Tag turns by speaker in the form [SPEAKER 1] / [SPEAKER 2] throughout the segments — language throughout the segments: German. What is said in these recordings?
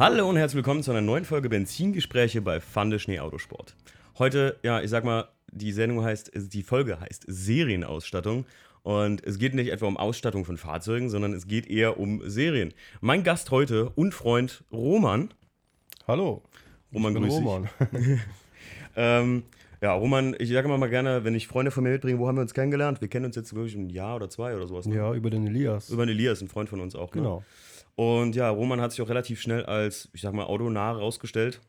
[SPEAKER 1] Hallo und herzlich willkommen zu einer neuen Folge Benzingespräche bei Fande Schnee Autosport. Heute, ja, ich sag mal, die Sendung heißt, die Folge heißt Serienausstattung. Und es geht nicht etwa um Ausstattung von Fahrzeugen, sondern es geht eher um Serien. Mein Gast heute und Freund Roman.
[SPEAKER 2] Hallo.
[SPEAKER 1] Roman, grüß
[SPEAKER 2] Roman.
[SPEAKER 1] dich. ähm, ja, Roman, ich sage immer mal gerne, wenn ich Freunde von mir mitbringe, wo haben wir uns kennengelernt? Wir kennen uns jetzt wirklich ein Jahr oder zwei oder sowas. ne?
[SPEAKER 2] ja, über den Elias.
[SPEAKER 1] Über den Elias, ein Freund von uns auch. Ne? Und ja, Roman hat sich auch relativ schnell als, ich sag mal, autonah rausgestellt.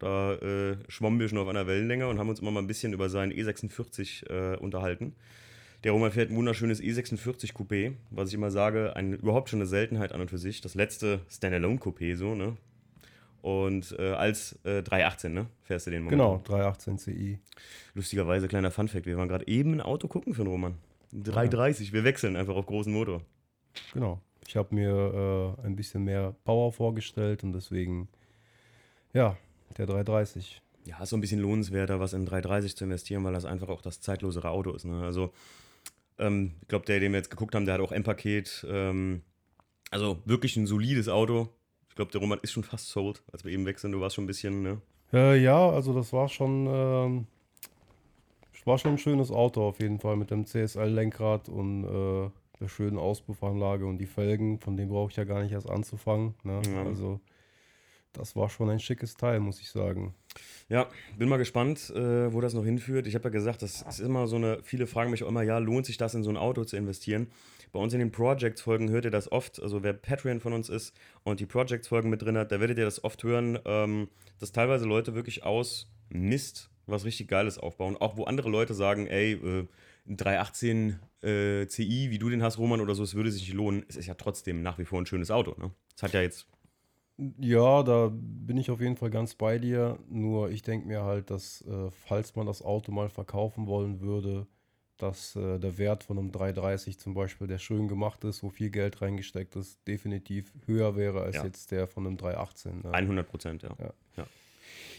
[SPEAKER 1] Da äh, schwommen wir schon auf einer Wellenlänge und haben uns immer mal ein bisschen über seinen E46 äh, unterhalten. Der Roman fährt ein wunderschönes E46 Coupé, was ich immer sage, ein, überhaupt schon eine Seltenheit an und für sich. Das letzte Standalone Coupé, so, ne? Und äh, als äh, 318, ne? Fährst du den Moment.
[SPEAKER 2] Genau, 318 CI.
[SPEAKER 1] Lustigerweise, kleiner Funfact, wir waren gerade eben ein Auto gucken für den Roman. Ein 330, wir wechseln einfach auf großen Motor.
[SPEAKER 2] Genau. Ich habe mir äh, ein bisschen mehr Power vorgestellt und deswegen, ja, der 330.
[SPEAKER 1] ja, ist so ein bisschen lohnenswerter, was in 330 zu investieren, weil das einfach auch das zeitlosere Auto ist. Ne? Also, ähm, ich glaube, der, den wir jetzt geguckt haben, der hat auch M-Paket. Ähm, also wirklich ein solides Auto. Ich glaube, der Roman ist schon fast sold, als wir eben wechseln. Du warst schon ein bisschen, ne?
[SPEAKER 2] Äh, ja, also das war schon, ähm, war schon ein schönes Auto auf jeden Fall mit dem CSL-Lenkrad und äh, der schönen Auspuffanlage und die Felgen, von denen brauche ich ja gar nicht erst anzufangen. Ne?
[SPEAKER 1] Ja.
[SPEAKER 2] Also das war schon ein schickes Teil, muss ich sagen.
[SPEAKER 1] Ja, bin mal gespannt, äh, wo das noch hinführt. Ich habe ja gesagt, das ist immer so eine, viele fragen mich auch immer, ja, lohnt sich das in so ein Auto zu investieren? Bei uns in den Projects-Folgen hört ihr das oft, also wer Patreon von uns ist und die Projects-Folgen mit drin hat, da werdet ihr das oft hören, ähm, dass teilweise Leute wirklich aus Mist was richtig Geiles aufbauen. Auch wo andere Leute sagen, ey, äh, ein 318 äh, CI, wie du den hast, Roman, oder so, es würde sich nicht lohnen. Es ist ja trotzdem nach wie vor ein schönes Auto, ne? Es hat ja jetzt
[SPEAKER 2] Ja, da bin ich auf jeden Fall ganz bei dir. Nur ich denke mir halt, dass äh, falls man das Auto mal verkaufen wollen würde, dass äh, der Wert von einem 330 zum Beispiel, der schön gemacht ist, wo viel Geld reingesteckt ist, definitiv höher wäre als
[SPEAKER 1] Ja.
[SPEAKER 2] jetzt der von einem 318. Ne?
[SPEAKER 1] 100 Prozent, ja.
[SPEAKER 2] Ja.
[SPEAKER 1] ja.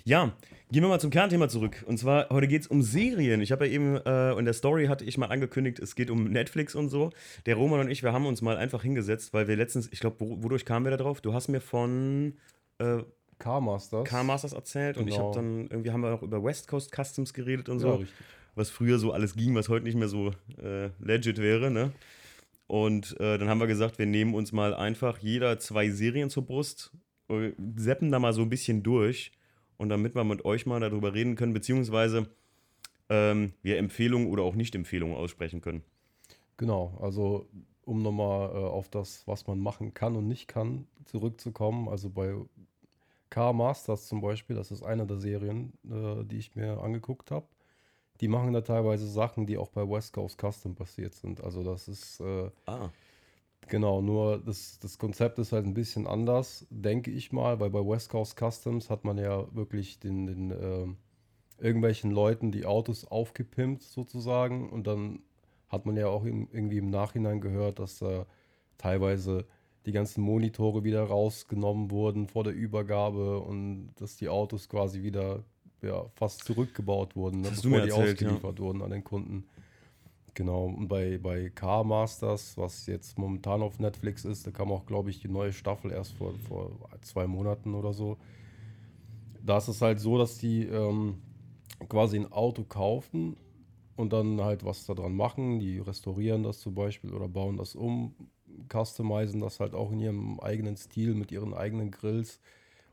[SPEAKER 1] Ja, gehen wir mal zum Kernthema zurück. Und zwar, heute geht es um Serien. Ich habe ja eben äh, in der Story hatte ich mal angekündigt, es geht um Netflix und so. Der Roman und ich, wir haben uns mal einfach hingesetzt, weil wir letztens, ich glaube, wo, wodurch kamen wir da drauf? Du hast mir von äh,
[SPEAKER 2] Car Masters.
[SPEAKER 1] Car Masters erzählt und ich
[SPEAKER 2] Genau.
[SPEAKER 1] habe dann, irgendwie haben wir auch über West Coast Customs geredet und so.
[SPEAKER 2] Ja, richtig.
[SPEAKER 1] was früher so alles ging, was heute nicht mehr so äh, legit wäre, ne? Und äh, dann haben wir gesagt, wir nehmen uns mal einfach jeder zwei Serien zur Brust, äh, seppen da mal so ein bisschen durch und damit wir mit euch mal darüber reden können, beziehungsweise ähm, wir Empfehlungen oder auch Nicht-Empfehlungen aussprechen können.
[SPEAKER 2] Genau, also um nochmal äh, auf das, was man machen kann und nicht kann, zurückzukommen. Also bei Car Masters zum Beispiel, das ist eine der Serien, äh, die ich mir angeguckt habe. Die machen da teilweise Sachen, die auch bei West Coast Custom passiert sind. Also das ist äh,
[SPEAKER 1] Ah,
[SPEAKER 2] genau, nur das, das Konzept ist halt ein bisschen anders, denke ich mal, weil bei West Coast Customs hat man ja wirklich den, den ähm, irgendwelchen Leuten die Autos aufgepimpt sozusagen und dann hat man ja auch im, irgendwie im Nachhinein gehört, dass da teilweise die ganzen Monitore wieder rausgenommen wurden vor der Übergabe und dass die Autos quasi wieder ja, fast zurückgebaut wurden, ne,
[SPEAKER 1] mir
[SPEAKER 2] die
[SPEAKER 1] erzählt, ja.
[SPEAKER 2] ausgeliefert wurden an den Kunden. Genau, und bei, bei Car Masters, was jetzt momentan auf Netflix ist, da kam auch, glaube ich, die neue Staffel erst vor, vor zwei Monaten oder so. Da ist es halt so, dass die ähm, quasi ein Auto kaufen und dann halt was da dran machen. Die restaurieren das zum Beispiel oder bauen das um, customizen das halt auch in ihrem eigenen Stil mit ihren eigenen Grills.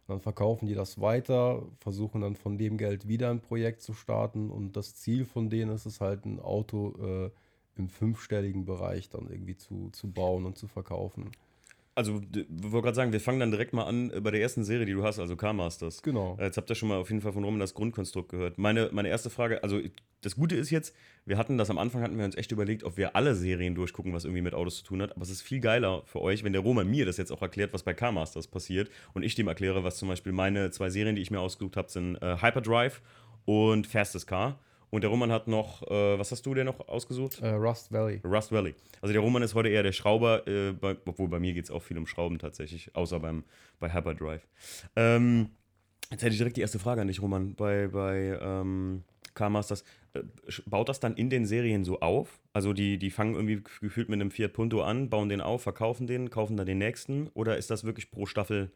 [SPEAKER 2] Dann verkaufen die das weiter, versuchen dann von dem Geld wieder ein Projekt zu starten. Und das Ziel von denen ist es halt, ein Auto äh, im fünfstelligen Bereich dann irgendwie zu, zu bauen und zu verkaufen.
[SPEAKER 1] Also ich wollte gerade sagen, wir fangen dann direkt mal an äh, bei der ersten Serie, die du hast, also Car Masters.
[SPEAKER 2] Genau.
[SPEAKER 1] Äh, Jetzt habt ihr schon mal auf jeden Fall von Roman das Grundkonstrukt gehört. Meine, meine erste Frage, also das Gute ist jetzt, wir hatten das am Anfang, hatten wir uns echt überlegt, ob wir alle Serien durchgucken, was irgendwie mit Autos zu tun hat. Aber es ist viel geiler für euch, wenn der Roman mir das jetzt auch erklärt, was bei Car Masters passiert und ich dem erkläre, was zum Beispiel meine zwei Serien, die ich mir ausgesucht habe, sind äh, Hyperdrive und Fastest Car. Und der Roman hat noch, äh, was hast du dir noch ausgesucht?
[SPEAKER 2] Äh, Rust Valley.
[SPEAKER 1] Rust Valley. Also der Roman ist heute eher der Schrauber, äh, bei, obwohl bei mir geht es auch viel um Schrauben tatsächlich, außer beim, bei Hyperdrive. Ähm, jetzt hätte ich direkt die erste Frage an dich, Roman. Bei, bei ähm, Car Masters, äh, baut das dann in den Serien so auf? Also die, die fangen irgendwie gef- gefühlt mit einem Fiat Punto an, bauen den auf, verkaufen den, kaufen dann den nächsten? Oder ist das wirklich pro Staffel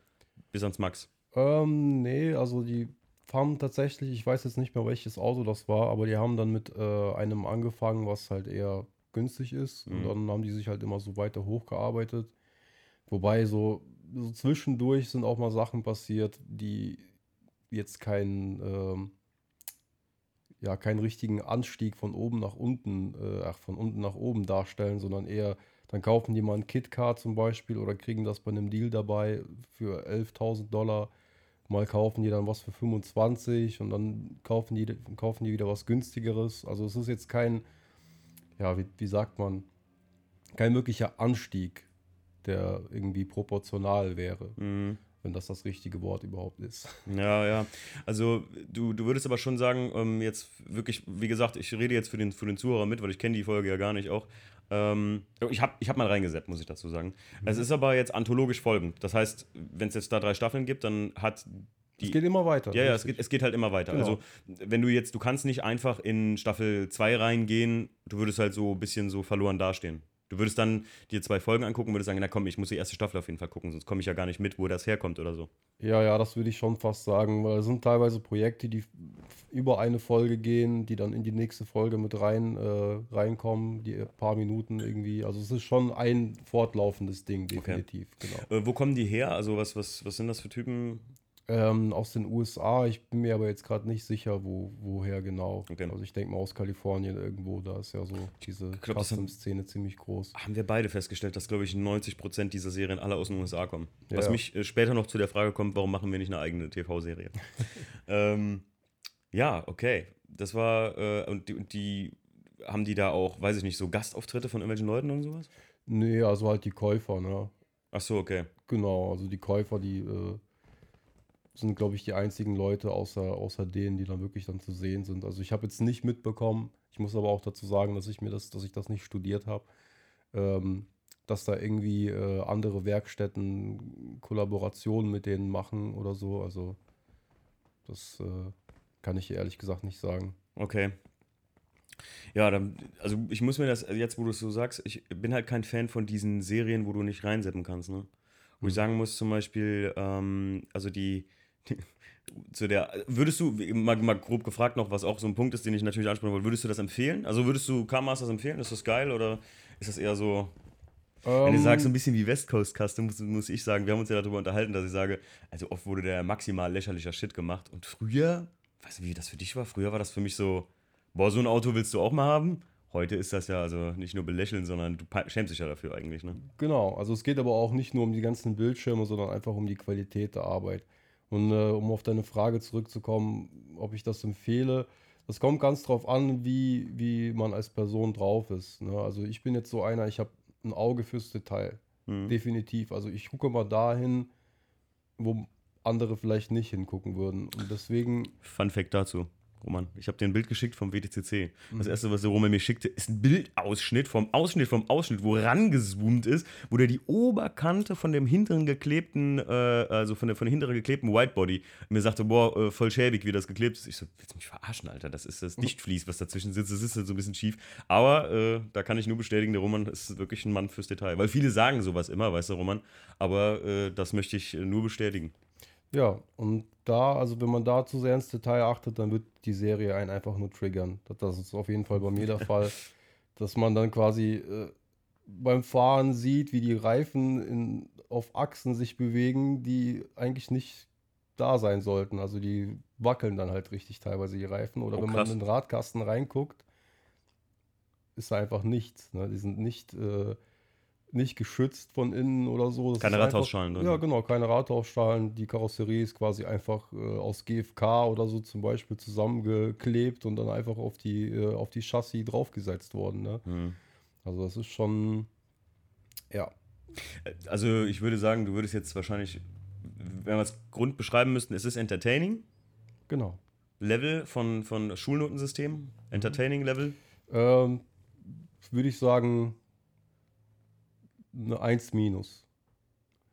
[SPEAKER 1] bis ans Max?
[SPEAKER 2] Ähm, nee, also die haben tatsächlich, ich weiß jetzt nicht mehr, welches Auto das war, aber die haben dann mit äh, einem angefangen, was halt eher günstig ist. Und
[SPEAKER 1] Mhm.
[SPEAKER 2] dann haben die sich halt immer so weiter hochgearbeitet. Wobei so, so zwischendurch sind auch mal Sachen passiert, die jetzt keinen, ähm, ja, keinen richtigen Anstieg von oben nach unten, äh, ach, von unten nach oben darstellen, sondern eher, dann kaufen die mal ein KitKar zum Beispiel oder kriegen das bei einem Deal dabei für 11.000 Dollar. Mal kaufen die dann was für 25 und dann kaufen die, kaufen die wieder was günstigeres. Also es ist jetzt kein, ja, wie, wie sagt man, kein wirklicher Anstieg, der irgendwie proportional wäre,
[SPEAKER 1] Mhm.
[SPEAKER 2] Wenn das das richtige Wort überhaupt ist.
[SPEAKER 1] Ja, ja. Also du, du würdest aber schon sagen, ähm, jetzt wirklich, wie gesagt, ich rede jetzt für den, für den Zuhörer mit, weil ich kenne die Folge ja gar nicht auch. Ähm, ich habe ich hab mal reingesetzt, muss ich dazu sagen. Es ist aber jetzt anthologisch folgend. Das heißt, wenn es jetzt da drei Staffeln gibt, dann hat die.
[SPEAKER 2] es geht immer weiter.
[SPEAKER 1] ja, ja, es geht, es geht halt immer weiter.
[SPEAKER 2] Genau.
[SPEAKER 1] Also, wenn du jetzt, du kannst nicht einfach in Staffel 2 reingehen, du würdest halt so ein bisschen so verloren dastehen. Du würdest dann dir zwei Folgen angucken und würdest sagen, na komm, ich muss die erste Staffel auf jeden Fall gucken, sonst komme ich ja gar nicht mit, wo das herkommt oder so.
[SPEAKER 2] Ja, ja, das würde ich schon fast sagen, weil es sind teilweise Projekte, die über eine Folge gehen, die dann in die nächste Folge mit rein äh, reinkommen, die paar Minuten irgendwie. Also es ist schon ein fortlaufendes Ding, definitiv, genau.
[SPEAKER 1] Äh, wo kommen die her? Also, was, was, was sind das für Typen?
[SPEAKER 2] Ähm, aus den USA, ich bin mir aber jetzt gerade nicht sicher, wo, woher genau.
[SPEAKER 1] Okay.
[SPEAKER 2] Also ich denke mal aus Kalifornien irgendwo, da ist ja so diese Custom-Szene ziemlich groß.
[SPEAKER 1] Haben wir beide festgestellt, dass, glaube ich, 90% dieser Serien alle aus den USA kommen. Was
[SPEAKER 2] Ja.
[SPEAKER 1] mich äh, später noch zu der Frage kommt, warum machen wir nicht eine eigene TV-Serie? ähm, ja, okay. Das war, äh, und die, und die, haben die da auch, weiß ich nicht, so Gastauftritte von irgendwelchen Leuten und sowas?
[SPEAKER 2] Nee, also halt die Käufer, ne?
[SPEAKER 1] Ach so, okay.
[SPEAKER 2] Genau, also die Käufer, die äh, sind, glaube ich, die einzigen Leute außer, außer denen, die dann wirklich dann zu sehen sind. Also ich habe jetzt nicht mitbekommen, ich muss aber auch dazu sagen, dass ich mir das, dass ich das nicht studiert habe, ähm, dass da irgendwie äh, andere Werkstätten Kollaborationen mit denen machen oder so. Also das äh, kann ich ehrlich gesagt nicht sagen.
[SPEAKER 1] Okay. Ja, dann, also ich muss mir das, jetzt wo du es so sagst, ich bin halt kein Fan von diesen Serien, wo du nicht reinsetzen kannst, ne? Wo ich sagen muss, zum Beispiel, ähm, also die, zu der, würdest du, mal, mal grob gefragt noch, was auch so ein Punkt ist, den ich natürlich ansprechen wollte, würdest du das empfehlen? Also würdest du K-Masters empfehlen? Ist das geil oder ist das eher so, wenn du
[SPEAKER 2] Ähm,
[SPEAKER 1] sagst, so ein bisschen wie West Coast Custom, muss, muss ich sagen, wir haben uns ja darüber unterhalten, dass ich sage, also oft wurde der maximal lächerlicher Shit gemacht und früher, weißt du, wie das für dich war? Früher war das für mich so, boah, so ein Auto willst du auch mal haben? Heute ist das ja also nicht nur belächeln, sondern du schämst dich ja dafür eigentlich, ne?
[SPEAKER 2] Genau, also es geht aber auch nicht nur um die ganzen Bildschirme, sondern einfach um die Qualität der Arbeit. Und äh, um auf deine Frage zurückzukommen, ob ich das empfehle, das kommt ganz drauf an, wie, wie man als Person drauf ist. Ne? Also ich bin jetzt so einer, ich habe ein Auge fürs Detail.
[SPEAKER 1] Mhm.
[SPEAKER 2] Definitiv. Also ich gucke mal dahin, wo andere vielleicht nicht hingucken würden. Und deswegen,
[SPEAKER 1] Fun Fact dazu. Roman, ich habe dir ein Bild geschickt vom WTCC. Das
[SPEAKER 2] Mhm.
[SPEAKER 1] erste, was der Roman mir schickte, ist ein Bildausschnitt vom Ausschnitt vom Ausschnitt, wo rangezoomt ist, wo der die Oberkante von dem hinteren geklebten, äh, also von der, von der hinteren geklebten Whitebody mir sagte, boah, äh, voll schäbig, wie das geklebt ist. Ich so, willst du mich verarschen, Alter? Das ist das Dichtflies, was dazwischen sitzt. Das ist halt so ein bisschen schief. Aber äh, da kann ich nur bestätigen, der Roman ist wirklich ein Mann fürs Detail. Weil viele sagen sowas immer, weißt du, Roman. Aber äh, das möchte ich nur bestätigen.
[SPEAKER 2] Ja, und da, also wenn man da zu sehr ins Detail achtet, dann wird die Serie einen einfach nur triggern. Das, ist auf jeden Fall bei mir der Fall, dass man dann quasi äh, beim Fahren sieht, wie die Reifen in, auf Achsen sich bewegen, die eigentlich nicht da sein sollten. Also die wackeln dann halt richtig teilweise die Reifen. Oder
[SPEAKER 1] Oh,
[SPEAKER 2] wenn man in den Radkasten reinguckt, ist da einfach nichts. Ne? Die sind nicht, äh, nicht geschützt von innen oder so. Das
[SPEAKER 1] Keine
[SPEAKER 2] einfach-
[SPEAKER 1] Rathausschalen drin.
[SPEAKER 2] Ja, genau, keine Rathausschalen. Die Karosserie ist quasi einfach äh, aus GFK oder so zum Beispiel zusammengeklebt und dann einfach auf die, äh, auf die Chassis draufgesetzt worden. Ne?
[SPEAKER 1] Mhm.
[SPEAKER 2] Also das ist schon, ja,
[SPEAKER 1] Also ich würde sagen, du würdest jetzt wahrscheinlich, wenn wir es Grund beschreiben müssten, es ist entertaining.
[SPEAKER 2] genau.
[SPEAKER 1] Level von, von Schulnotensystem, Entertaining Level.
[SPEAKER 2] Ähm, Würde ich sagen, eine 1 minus.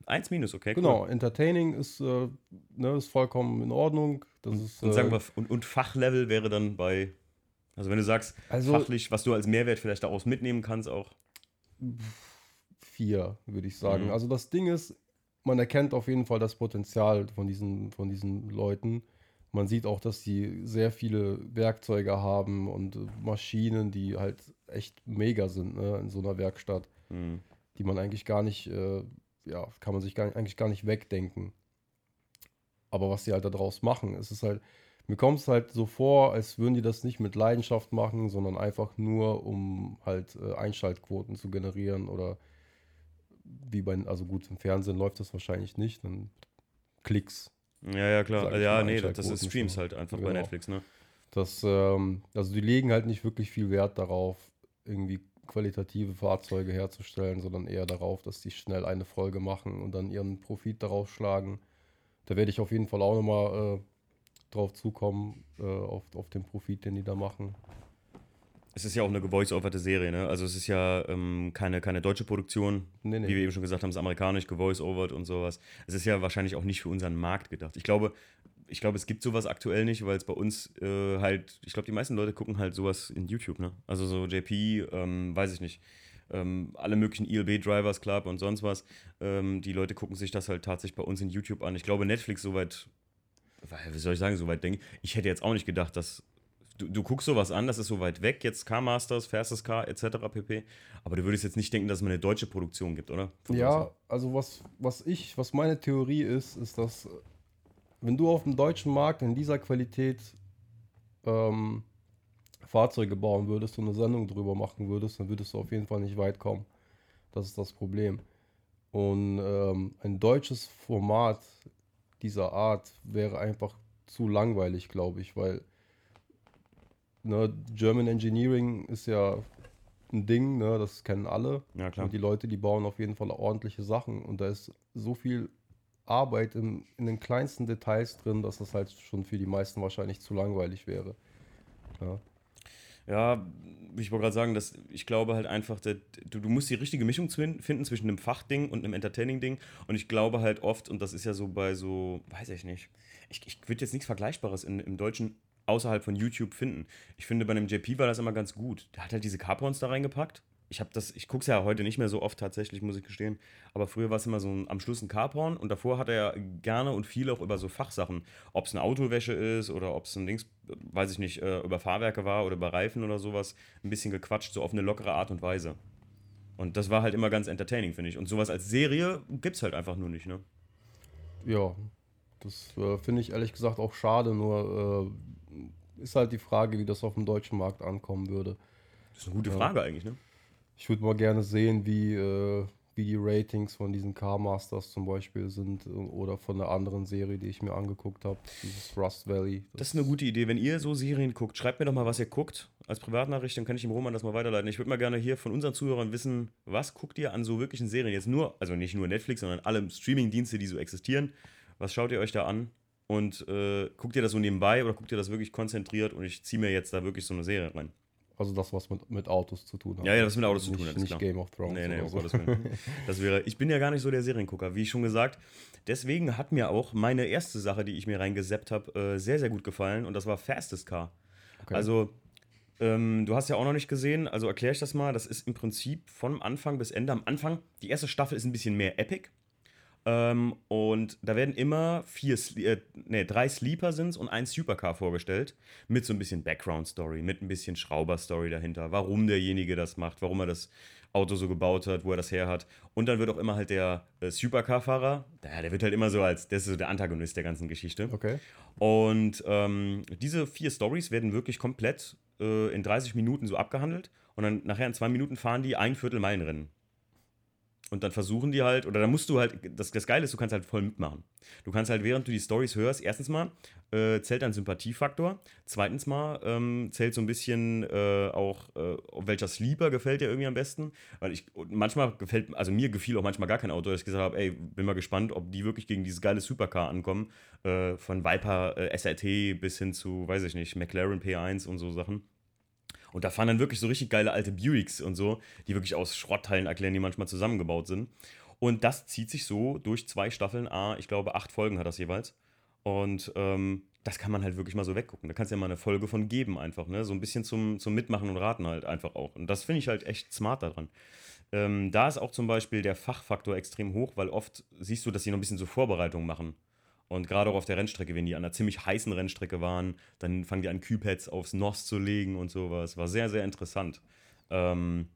[SPEAKER 1] 1 minus, okay. cool.
[SPEAKER 2] Genau, entertaining ist, äh, ne, ist vollkommen in Ordnung. Das ist,
[SPEAKER 1] Und
[SPEAKER 2] äh,
[SPEAKER 1] sagen wir, und, und Fachlevel wäre dann bei, also wenn du sagst,
[SPEAKER 2] also
[SPEAKER 1] fachlich, was du als Mehrwert vielleicht daraus mitnehmen kannst auch.
[SPEAKER 2] vier, würde ich sagen.
[SPEAKER 1] Mhm.
[SPEAKER 2] Also das Ding ist, man erkennt auf jeden Fall das Potenzial von diesen, von diesen Leuten. Man sieht auch, dass die sehr viele Werkzeuge haben und Maschinen, die halt echt mega sind ne, in so einer Werkstatt,
[SPEAKER 1] Mhm.
[SPEAKER 2] Die man eigentlich gar nicht, äh, ja, kann man sich gar, eigentlich gar nicht wegdenken. Aber was die halt daraus machen, es ist halt, mir kommt es halt so vor, als würden die das nicht mit Leidenschaft machen, sondern einfach nur, um halt äh, Einschaltquoten zu generieren oder wie bei, also gut, im Fernsehen läuft das wahrscheinlich nicht, dann Klicks.
[SPEAKER 1] Ja, ja, klar. Ja, nee, das ist Streams
[SPEAKER 2] schon.
[SPEAKER 1] halt einfach bei
[SPEAKER 2] Genau.
[SPEAKER 1] Netflix, ne?
[SPEAKER 2] Das, ähm, also die legen halt nicht wirklich viel Wert darauf, irgendwie qualitative Fahrzeuge herzustellen, sondern eher darauf, dass die schnell eine Folge machen und dann ihren Profit daraus schlagen. Da werde ich auf jeden Fall auch nochmal äh, drauf zukommen, äh, auf, auf den Profit, den die da machen.
[SPEAKER 1] Es ist ja auch eine gevoice-overte Serie, ne? Also es ist ja ähm, keine, keine deutsche Produktion.
[SPEAKER 2] Nee, nee.
[SPEAKER 1] Wie wir eben schon gesagt haben, es ist amerikanisch, gevoice-overt und sowas. Es ist ja wahrscheinlich auch nicht für unseren Markt gedacht. Ich glaube, ich glaube, es gibt sowas aktuell nicht, weil es bei uns äh, halt, ich glaube, die meisten Leute gucken halt sowas in YouTube, ne? Also so JP, ähm, weiß ich nicht. Ähm, alle möglichen ELB Drivers Club und sonst was. Ähm, die Leute gucken sich das halt tatsächlich bei uns in YouTube an. Ich glaube, Netflix soweit, wie soll ich sagen, soweit denke ich hätte jetzt auch nicht gedacht, dass du, du guckst sowas an, das ist so weit weg, jetzt Car-Masters, Fastest Car etc. pp. Aber du würdest jetzt nicht denken, dass es mal eine deutsche Produktion gibt, oder? Von
[SPEAKER 2] Ja, also was, was ich, was meine Theorie ist, ist, dass wenn du auf dem deutschen Markt in dieser Qualität ähm, Fahrzeuge bauen würdest und eine Sendung drüber machen würdest, dann würdest du auf jeden Fall nicht weit kommen. Das ist das Problem. Und ähm, ein deutsches Format dieser Art wäre einfach zu langweilig, glaube ich, weil ne, German Engineering ist ja ein Ding, ne, das kennen alle.
[SPEAKER 1] Ja, klar.
[SPEAKER 2] Und die Leute, die bauen auf jeden Fall ordentliche Sachen. Und da ist so viel Arbeit in, in den kleinsten Details drin, dass das halt schon für die meisten wahrscheinlich zu langweilig wäre. Ja.
[SPEAKER 1] Ja, ich wollte gerade sagen, dass ich glaube halt einfach, dass du, du musst die richtige Mischung finden zwischen einem Fachding und einem Entertaining-Ding. Und ich glaube halt oft, und das ist ja so bei so, weiß ich nicht, ich, ich würde jetzt nichts Vergleichbares in, im Deutschen außerhalb von YouTube finden. Ich finde, bei einem JP war das immer ganz gut. Der hat halt diese Carporns da reingepackt. Ich habe das, ich gucke es ja heute nicht mehr so oft tatsächlich, muss ich gestehen. Aber früher war es immer so ein, am Schluss ein Carporn und davor hat er gerne und viel auch über so Fachsachen, ob es eine Autowäsche ist oder ob es ein Dings, weiß ich nicht, äh, über Fahrwerke war oder über Reifen oder sowas, ein bisschen gequatscht, so auf eine lockere Art und Weise. Und das war halt immer ganz entertaining, finde ich. Und sowas als Serie gibt es halt einfach nur nicht, ne?
[SPEAKER 2] Ja, das äh, finde ich ehrlich gesagt auch schade, nur äh, ist halt die Frage, wie das auf dem deutschen Markt ankommen würde.
[SPEAKER 1] Das ist eine gute
[SPEAKER 2] Ja.
[SPEAKER 1] Frage eigentlich, ne?
[SPEAKER 2] Ich würde mal gerne sehen, wie, äh, wie die Ratings von diesen Car Masters zum Beispiel sind äh, oder von einer anderen Serie, die ich mir angeguckt habe, dieses Rust Valley.
[SPEAKER 1] Das ist eine gute Idee. Wenn ihr so Serien guckt, schreibt mir doch mal, was ihr guckt. Als Privatnachricht, dann kann ich dem Roman das mal weiterleiten. Ich würde mal gerne hier von unseren Zuhörern wissen, was guckt ihr an so wirklichen Serien? Jetzt nur, also nicht nur Netflix, sondern alle Streaming-Dienste, die so existieren. Was schaut ihr euch da an? Und äh, guckt ihr das so nebenbei oder guckt ihr das wirklich konzentriert und ich ziehe mir jetzt da wirklich so eine Serie rein?
[SPEAKER 2] Also das, was mit, mit Autos zu tun hat.
[SPEAKER 1] Ja, ja, das mit Autos zu
[SPEAKER 2] nicht,
[SPEAKER 1] tun hat, ist
[SPEAKER 2] Nicht
[SPEAKER 1] klar.
[SPEAKER 2] Game of Thrones
[SPEAKER 1] Nee, nee,
[SPEAKER 2] so.
[SPEAKER 1] Willen. Das wäre, ich bin ja gar nicht so der Seriengucker, wie schon gesagt. Deswegen hat mir auch meine erste Sache, die ich mir reingeseppt habe, äh, sehr, sehr gut gefallen und das war Fastest Car.
[SPEAKER 2] Okay.
[SPEAKER 1] Also, ähm, du hast ja auch noch nicht gesehen, also erkläre ich das mal. Das ist im Prinzip von Anfang bis Ende. Am Anfang, die erste Staffel ist ein bisschen mehr Epic. Ähm, und da werden immer vier, äh, nee, drei Sleeper sind's und ein Supercar vorgestellt. Mit so ein bisschen Background-Story, mit ein bisschen Schrauber-Story dahinter. Warum derjenige das macht, warum er das Auto so gebaut hat, wo er das her hat. Und dann wird auch immer halt der äh, Supercar-Fahrer, der, der wird halt immer so als, das ist so der Antagonist der ganzen Geschichte.
[SPEAKER 2] Okay.
[SPEAKER 1] Und ähm, diese vier Stories werden wirklich komplett äh, in 30 Minuten so abgehandelt. Und dann nachher in zwei Minuten fahren die ein Viertel Meilenrennen. Und dann versuchen die halt, oder dann musst du halt, das, das Geile ist, du kannst halt voll mitmachen. Du kannst halt, während du die Stories hörst, erstens mal äh, zählt dein Sympathiefaktor. Zweitens mal ähm, zählt so ein bisschen äh, auch, äh, welcher Sleeper gefällt dir irgendwie am besten. Weil ich, manchmal gefällt, also mir gefiel auch manchmal gar kein Auto, dass ich gesagt habe, ey, bin mal gespannt, ob die wirklich gegen dieses geile Supercar ankommen. Äh, von Viper äh, SRT bis hin zu, weiß ich nicht, McLaren P1 und so Sachen. Und da fahren dann wirklich so richtig geile alte Buicks und so, die wirklich aus Schrottteilen erklären, die manchmal zusammengebaut sind. Und das zieht sich so durch zwei Staffeln. A, ich glaube, acht Folgen hat das jeweils. Und ähm, das kann man halt wirklich mal so weggucken. Da kannst du ja mal eine Folge von geben, einfach, ne? So ein bisschen zum, zum Mitmachen und Raten halt einfach auch. Und das finde ich halt echt smart daran. Ähm, da ist auch zum Beispiel der Fachfaktor extrem hoch, weil oft siehst du, dass sie noch ein bisschen so Vorbereitungen machen. Und gerade auch auf der Rennstrecke, wenn die an einer ziemlich heißen Rennstrecke waren, dann fangen die an, Küpads aufs NOS zu legen und sowas. War sehr, sehr interessant. Ähm,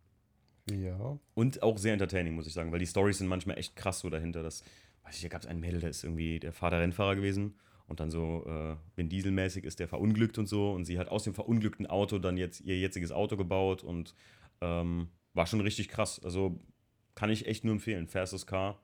[SPEAKER 2] ja.
[SPEAKER 1] Und auch sehr entertaining, muss ich sagen, weil die Stories sind manchmal echt krass so dahinter. Das, weiß ich, da gab es einen Mädel, der ist irgendwie der Vater Rennfahrer gewesen und dann so, äh, wenn Dieselmäßig ist der verunglückt und so und sie hat aus dem verunglückten Auto dann jetzt ihr jetziges Auto gebaut und ähm, war schon richtig krass. Also kann ich echt nur empfehlen. Fastest Car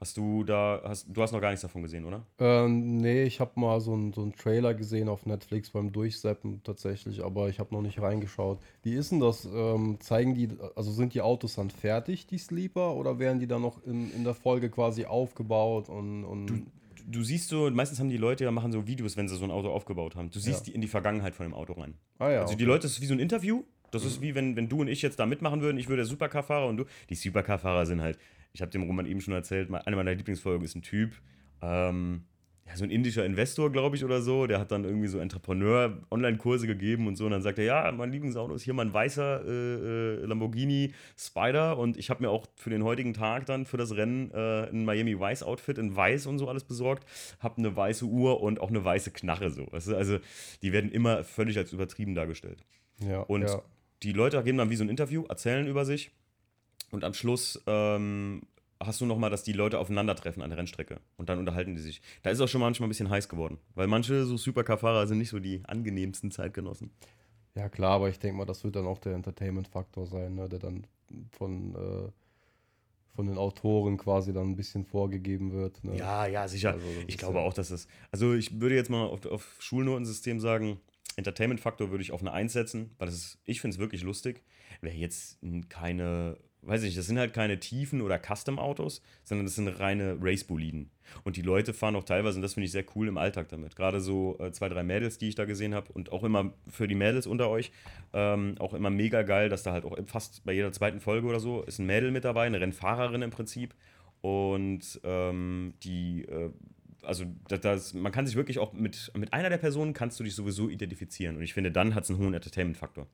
[SPEAKER 1] Hast du da, hast, du hast noch gar nichts davon gesehen, oder?
[SPEAKER 2] Ähm, nee, ich habe mal so einen so Trailer gesehen auf Netflix beim Durchseppen tatsächlich, aber ich habe noch nicht reingeschaut. Wie ist denn das? Ähm, zeigen die, also sind die Autos dann fertig, die Sleeper, oder werden die dann noch in, in der Folge quasi aufgebaut und. und
[SPEAKER 1] du, du siehst so, meistens haben die Leute ja machen so Videos, wenn sie so ein Auto aufgebaut haben. Du siehst ja. die in die Vergangenheit von dem Auto rein.
[SPEAKER 2] Ah, ja,
[SPEAKER 1] also die Leute, das ist wie so ein Interview. Das mhm. ist wie wenn, wenn du und ich jetzt da mitmachen würden. Ich würde der Supercar-Fahrer und du. Die Supercar-Fahrer sind halt ich habe dem Roman eben schon erzählt, eine meiner Lieblingsfolgen ist ein Typ, ähm, ja, so ein indischer Investor, glaube ich, oder so, der hat dann irgendwie so Entrepreneur-Online-Kurse gegeben und so. Und dann sagt er, ja, mein Lieblingsauto ist hier mein weißer äh, äh, Lamborghini Spider und ich habe mir auch für den heutigen Tag dann für das Rennen äh, ein Miami Vice Outfit in weiß und so alles besorgt, habe eine weiße Uhr und auch eine weiße Knarre so. Weißt du? Also die werden immer völlig als übertrieben dargestellt.
[SPEAKER 2] Ja,
[SPEAKER 1] und
[SPEAKER 2] ja.
[SPEAKER 1] die Leute geben dann wie so ein Interview, erzählen über sich und am Schluss ähm, hast du nochmal, dass die Leute aufeinandertreffen an der Rennstrecke. Und dann unterhalten die sich. Da ist auch schon manchmal ein bisschen heiß geworden. Weil manche so Supercar-Fahrer sind nicht so die angenehmsten Zeitgenossen.
[SPEAKER 2] Ja, klar, aber ich denke mal, das wird dann auch der Entertainment-Faktor sein, ne, der dann von, äh, von den Autoren quasi dann ein bisschen vorgegeben wird. Ne?
[SPEAKER 1] Ja, ja, sicher. Also, ich glaube ja auch, dass es. Also, ich würde jetzt mal auf, auf Schulnotensystem sagen, Entertainment-Faktor würde ich auf eine 1 setzen, weil das ist, ich finde es wirklich lustig. Wer jetzt keine weiß ich nicht, das sind halt keine Tiefen- oder Custom-Autos, sondern das sind reine Race-Boliden. Und die Leute fahren auch teilweise, und das finde ich sehr cool im Alltag damit. Gerade so äh, zwei, drei Mädels, die ich da gesehen habe und auch immer für die Mädels unter euch, ähm, auch immer mega geil, dass da halt auch fast bei jeder zweiten Folge oder so ist ein Mädel mit dabei, eine Rennfahrerin im Prinzip. Und ähm, die, äh, also das, das, man kann sich wirklich auch mit, mit einer der Personen kannst du dich sowieso identifizieren. Und ich finde, dann hat es einen hohen Entertainment-Faktor.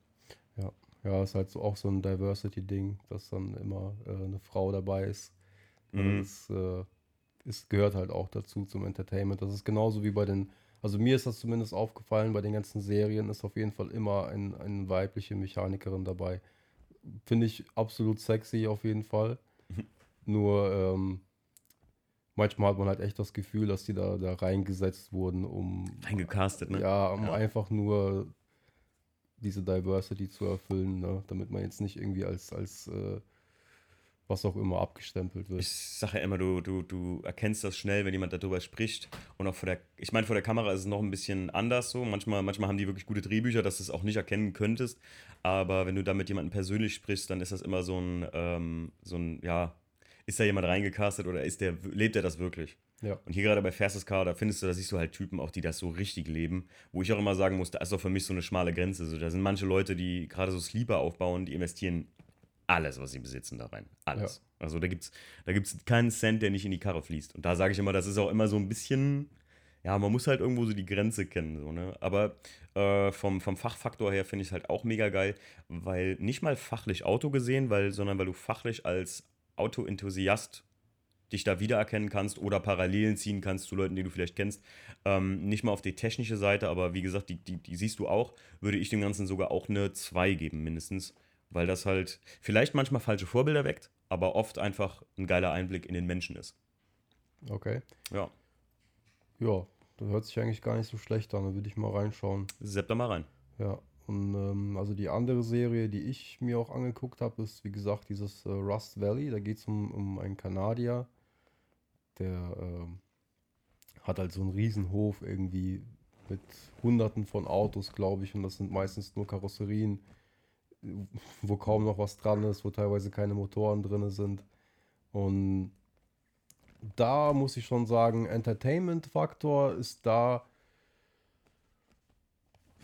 [SPEAKER 2] Ja, ja, ist halt so auch so ein Diversity-Ding, dass dann immer äh, eine Frau dabei ist. Mhm. Das äh, ist, gehört halt auch dazu zum Entertainment. Das ist genauso wie bei den, also mir ist das zumindest aufgefallen, bei den ganzen Serien ist auf jeden Fall immer ein, eine weibliche Mechanikerin dabei. Finde ich absolut sexy auf jeden Fall. Mhm. Nur ähm, manchmal hat man halt echt das Gefühl, dass die da, da reingesetzt wurden, um.
[SPEAKER 1] Reingecastet, ne?
[SPEAKER 2] Ja, um ja. einfach nur diese Diversity zu erfüllen, ne? damit man jetzt nicht irgendwie als, als äh, was auch immer abgestempelt wird.
[SPEAKER 1] Ich sage ja immer, du, du, du erkennst das schnell, wenn jemand darüber spricht. Und auch vor der, ich meine, vor der Kamera ist es noch ein bisschen anders so. Manchmal, manchmal haben die wirklich gute Drehbücher, dass du es auch nicht erkennen könntest. Aber wenn du da mit jemandem persönlich sprichst, dann ist das immer so ein, ähm, so ein, ja, ist da jemand reingecastet oder ist der, lebt er das wirklich?
[SPEAKER 2] Ja.
[SPEAKER 1] Und hier gerade bei Fastest Car, da findest du, da siehst du halt Typen auch, die das so richtig leben. Wo ich auch immer sagen muss, da ist doch für mich so eine schmale Grenze. So, da sind manche Leute, die gerade so Sleeper aufbauen, die investieren alles, was sie besitzen, da rein. Alles. Ja. Also da gibt es da gibt's keinen Cent, der nicht in die Karre fließt. Und da sage ich immer, das ist auch immer so ein bisschen, ja, man muss halt irgendwo so die Grenze kennen. So, ne? Aber äh, vom, vom Fachfaktor her finde ich es halt auch mega geil, weil nicht mal fachlich Auto gesehen, weil, sondern weil du fachlich als Autoenthusiast dich da wiedererkennen kannst oder Parallelen ziehen kannst zu Leuten, die du vielleicht kennst. Ähm, nicht mal auf die technische Seite, aber wie gesagt, die, die, die siehst du auch, würde ich dem Ganzen sogar auch eine 2 geben, mindestens. Weil das halt vielleicht manchmal falsche Vorbilder weckt, aber oft einfach ein geiler Einblick in den Menschen ist.
[SPEAKER 2] Okay.
[SPEAKER 1] Ja.
[SPEAKER 2] Ja, das hört sich eigentlich gar nicht so schlecht an. Da würde ich mal reinschauen.
[SPEAKER 1] Sepp da mal rein.
[SPEAKER 2] Ja. Und ähm, also die andere Serie, die ich mir auch angeguckt habe, ist wie gesagt dieses äh, Rust Valley. Da geht es um, um einen Kanadier, der ähm, hat halt so einen Riesenhof irgendwie mit hunderten von Autos, glaube ich, und das sind meistens nur Karosserien, wo kaum noch was dran ist, wo teilweise keine Motoren drin sind. Und da muss ich schon sagen, Entertainment-Faktor ist da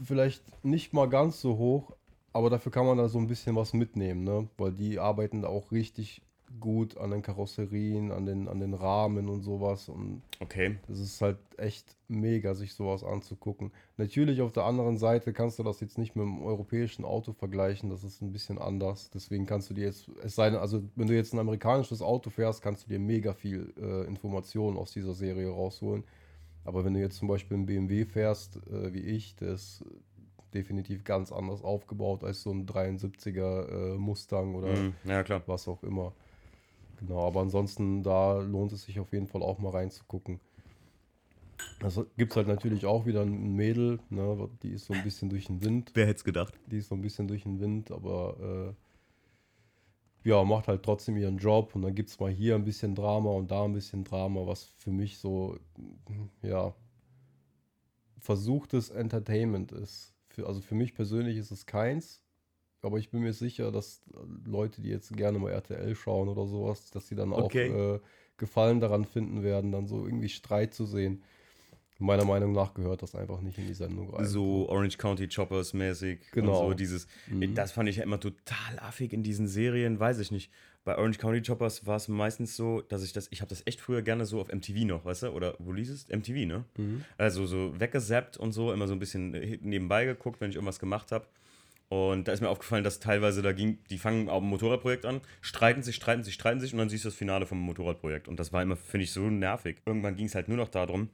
[SPEAKER 2] vielleicht nicht mal ganz so hoch, aber dafür kann man da so ein bisschen was mitnehmen, ne? Weil die arbeiten da auch richtig gut an den Karosserien, an den, an den Rahmen und sowas. Und
[SPEAKER 1] Okay.
[SPEAKER 2] das ist halt echt mega, sich sowas anzugucken. Natürlich auf der anderen Seite kannst du das jetzt nicht mit einem europäischen Auto vergleichen, das ist ein bisschen anders. Deswegen kannst du dir jetzt, es sei denn, also wenn du jetzt ein amerikanisches Auto fährst, kannst du dir mega viel äh, Informationen aus dieser Serie rausholen. Aber wenn du jetzt zum Beispiel einen BMW fährst, äh, wie ich, der ist definitiv ganz anders aufgebaut als so ein 73er äh, Mustang oder
[SPEAKER 1] Mhm. Ja,
[SPEAKER 2] was auch immer. Genau, aber ansonsten, da lohnt es sich auf jeden Fall auch mal reinzugucken. Also gibt es halt natürlich auch wieder ein Mädel, ne, die ist so ein bisschen durch den Wind,
[SPEAKER 1] Wer hätte es gedacht?
[SPEAKER 2] die ist so ein bisschen durch den Wind, aber äh, ja, macht halt trotzdem ihren Job und dann gibt es mal hier ein bisschen Drama und da ein bisschen Drama, was für mich so, ja, versuchtes Entertainment ist. Für, also für mich persönlich ist es keins, aber ich bin mir sicher, dass Leute, die jetzt gerne mal RTL schauen oder sowas, dass sie dann
[SPEAKER 1] Okay.
[SPEAKER 2] auch äh, Gefallen daran finden werden, dann so irgendwie Streit zu sehen. Meiner Meinung nach gehört das einfach nicht in die Sendung rein.
[SPEAKER 1] So Orange County Choppers mäßig.
[SPEAKER 2] Genau.
[SPEAKER 1] So dieses,
[SPEAKER 2] Mhm.
[SPEAKER 1] das fand ich ja immer total affig in diesen Serien, weiß ich nicht. Bei Orange County Choppers war es meistens so, dass ich das, ich habe das echt früher gerne so auf MTV noch, weißt du? Oder wo liest es? MTV, ne?
[SPEAKER 2] Mhm.
[SPEAKER 1] Also so weggesappt und so, immer so ein bisschen nebenbei geguckt, wenn ich irgendwas gemacht habe. Und da ist mir aufgefallen, dass teilweise da ging, die fangen auch ein Motorradprojekt an, streiten sich, streiten sich, streiten sich und dann siehst du das Finale vom Motorradprojekt. Und das war immer, finde ich, so nervig. Irgendwann ging es halt nur noch darum,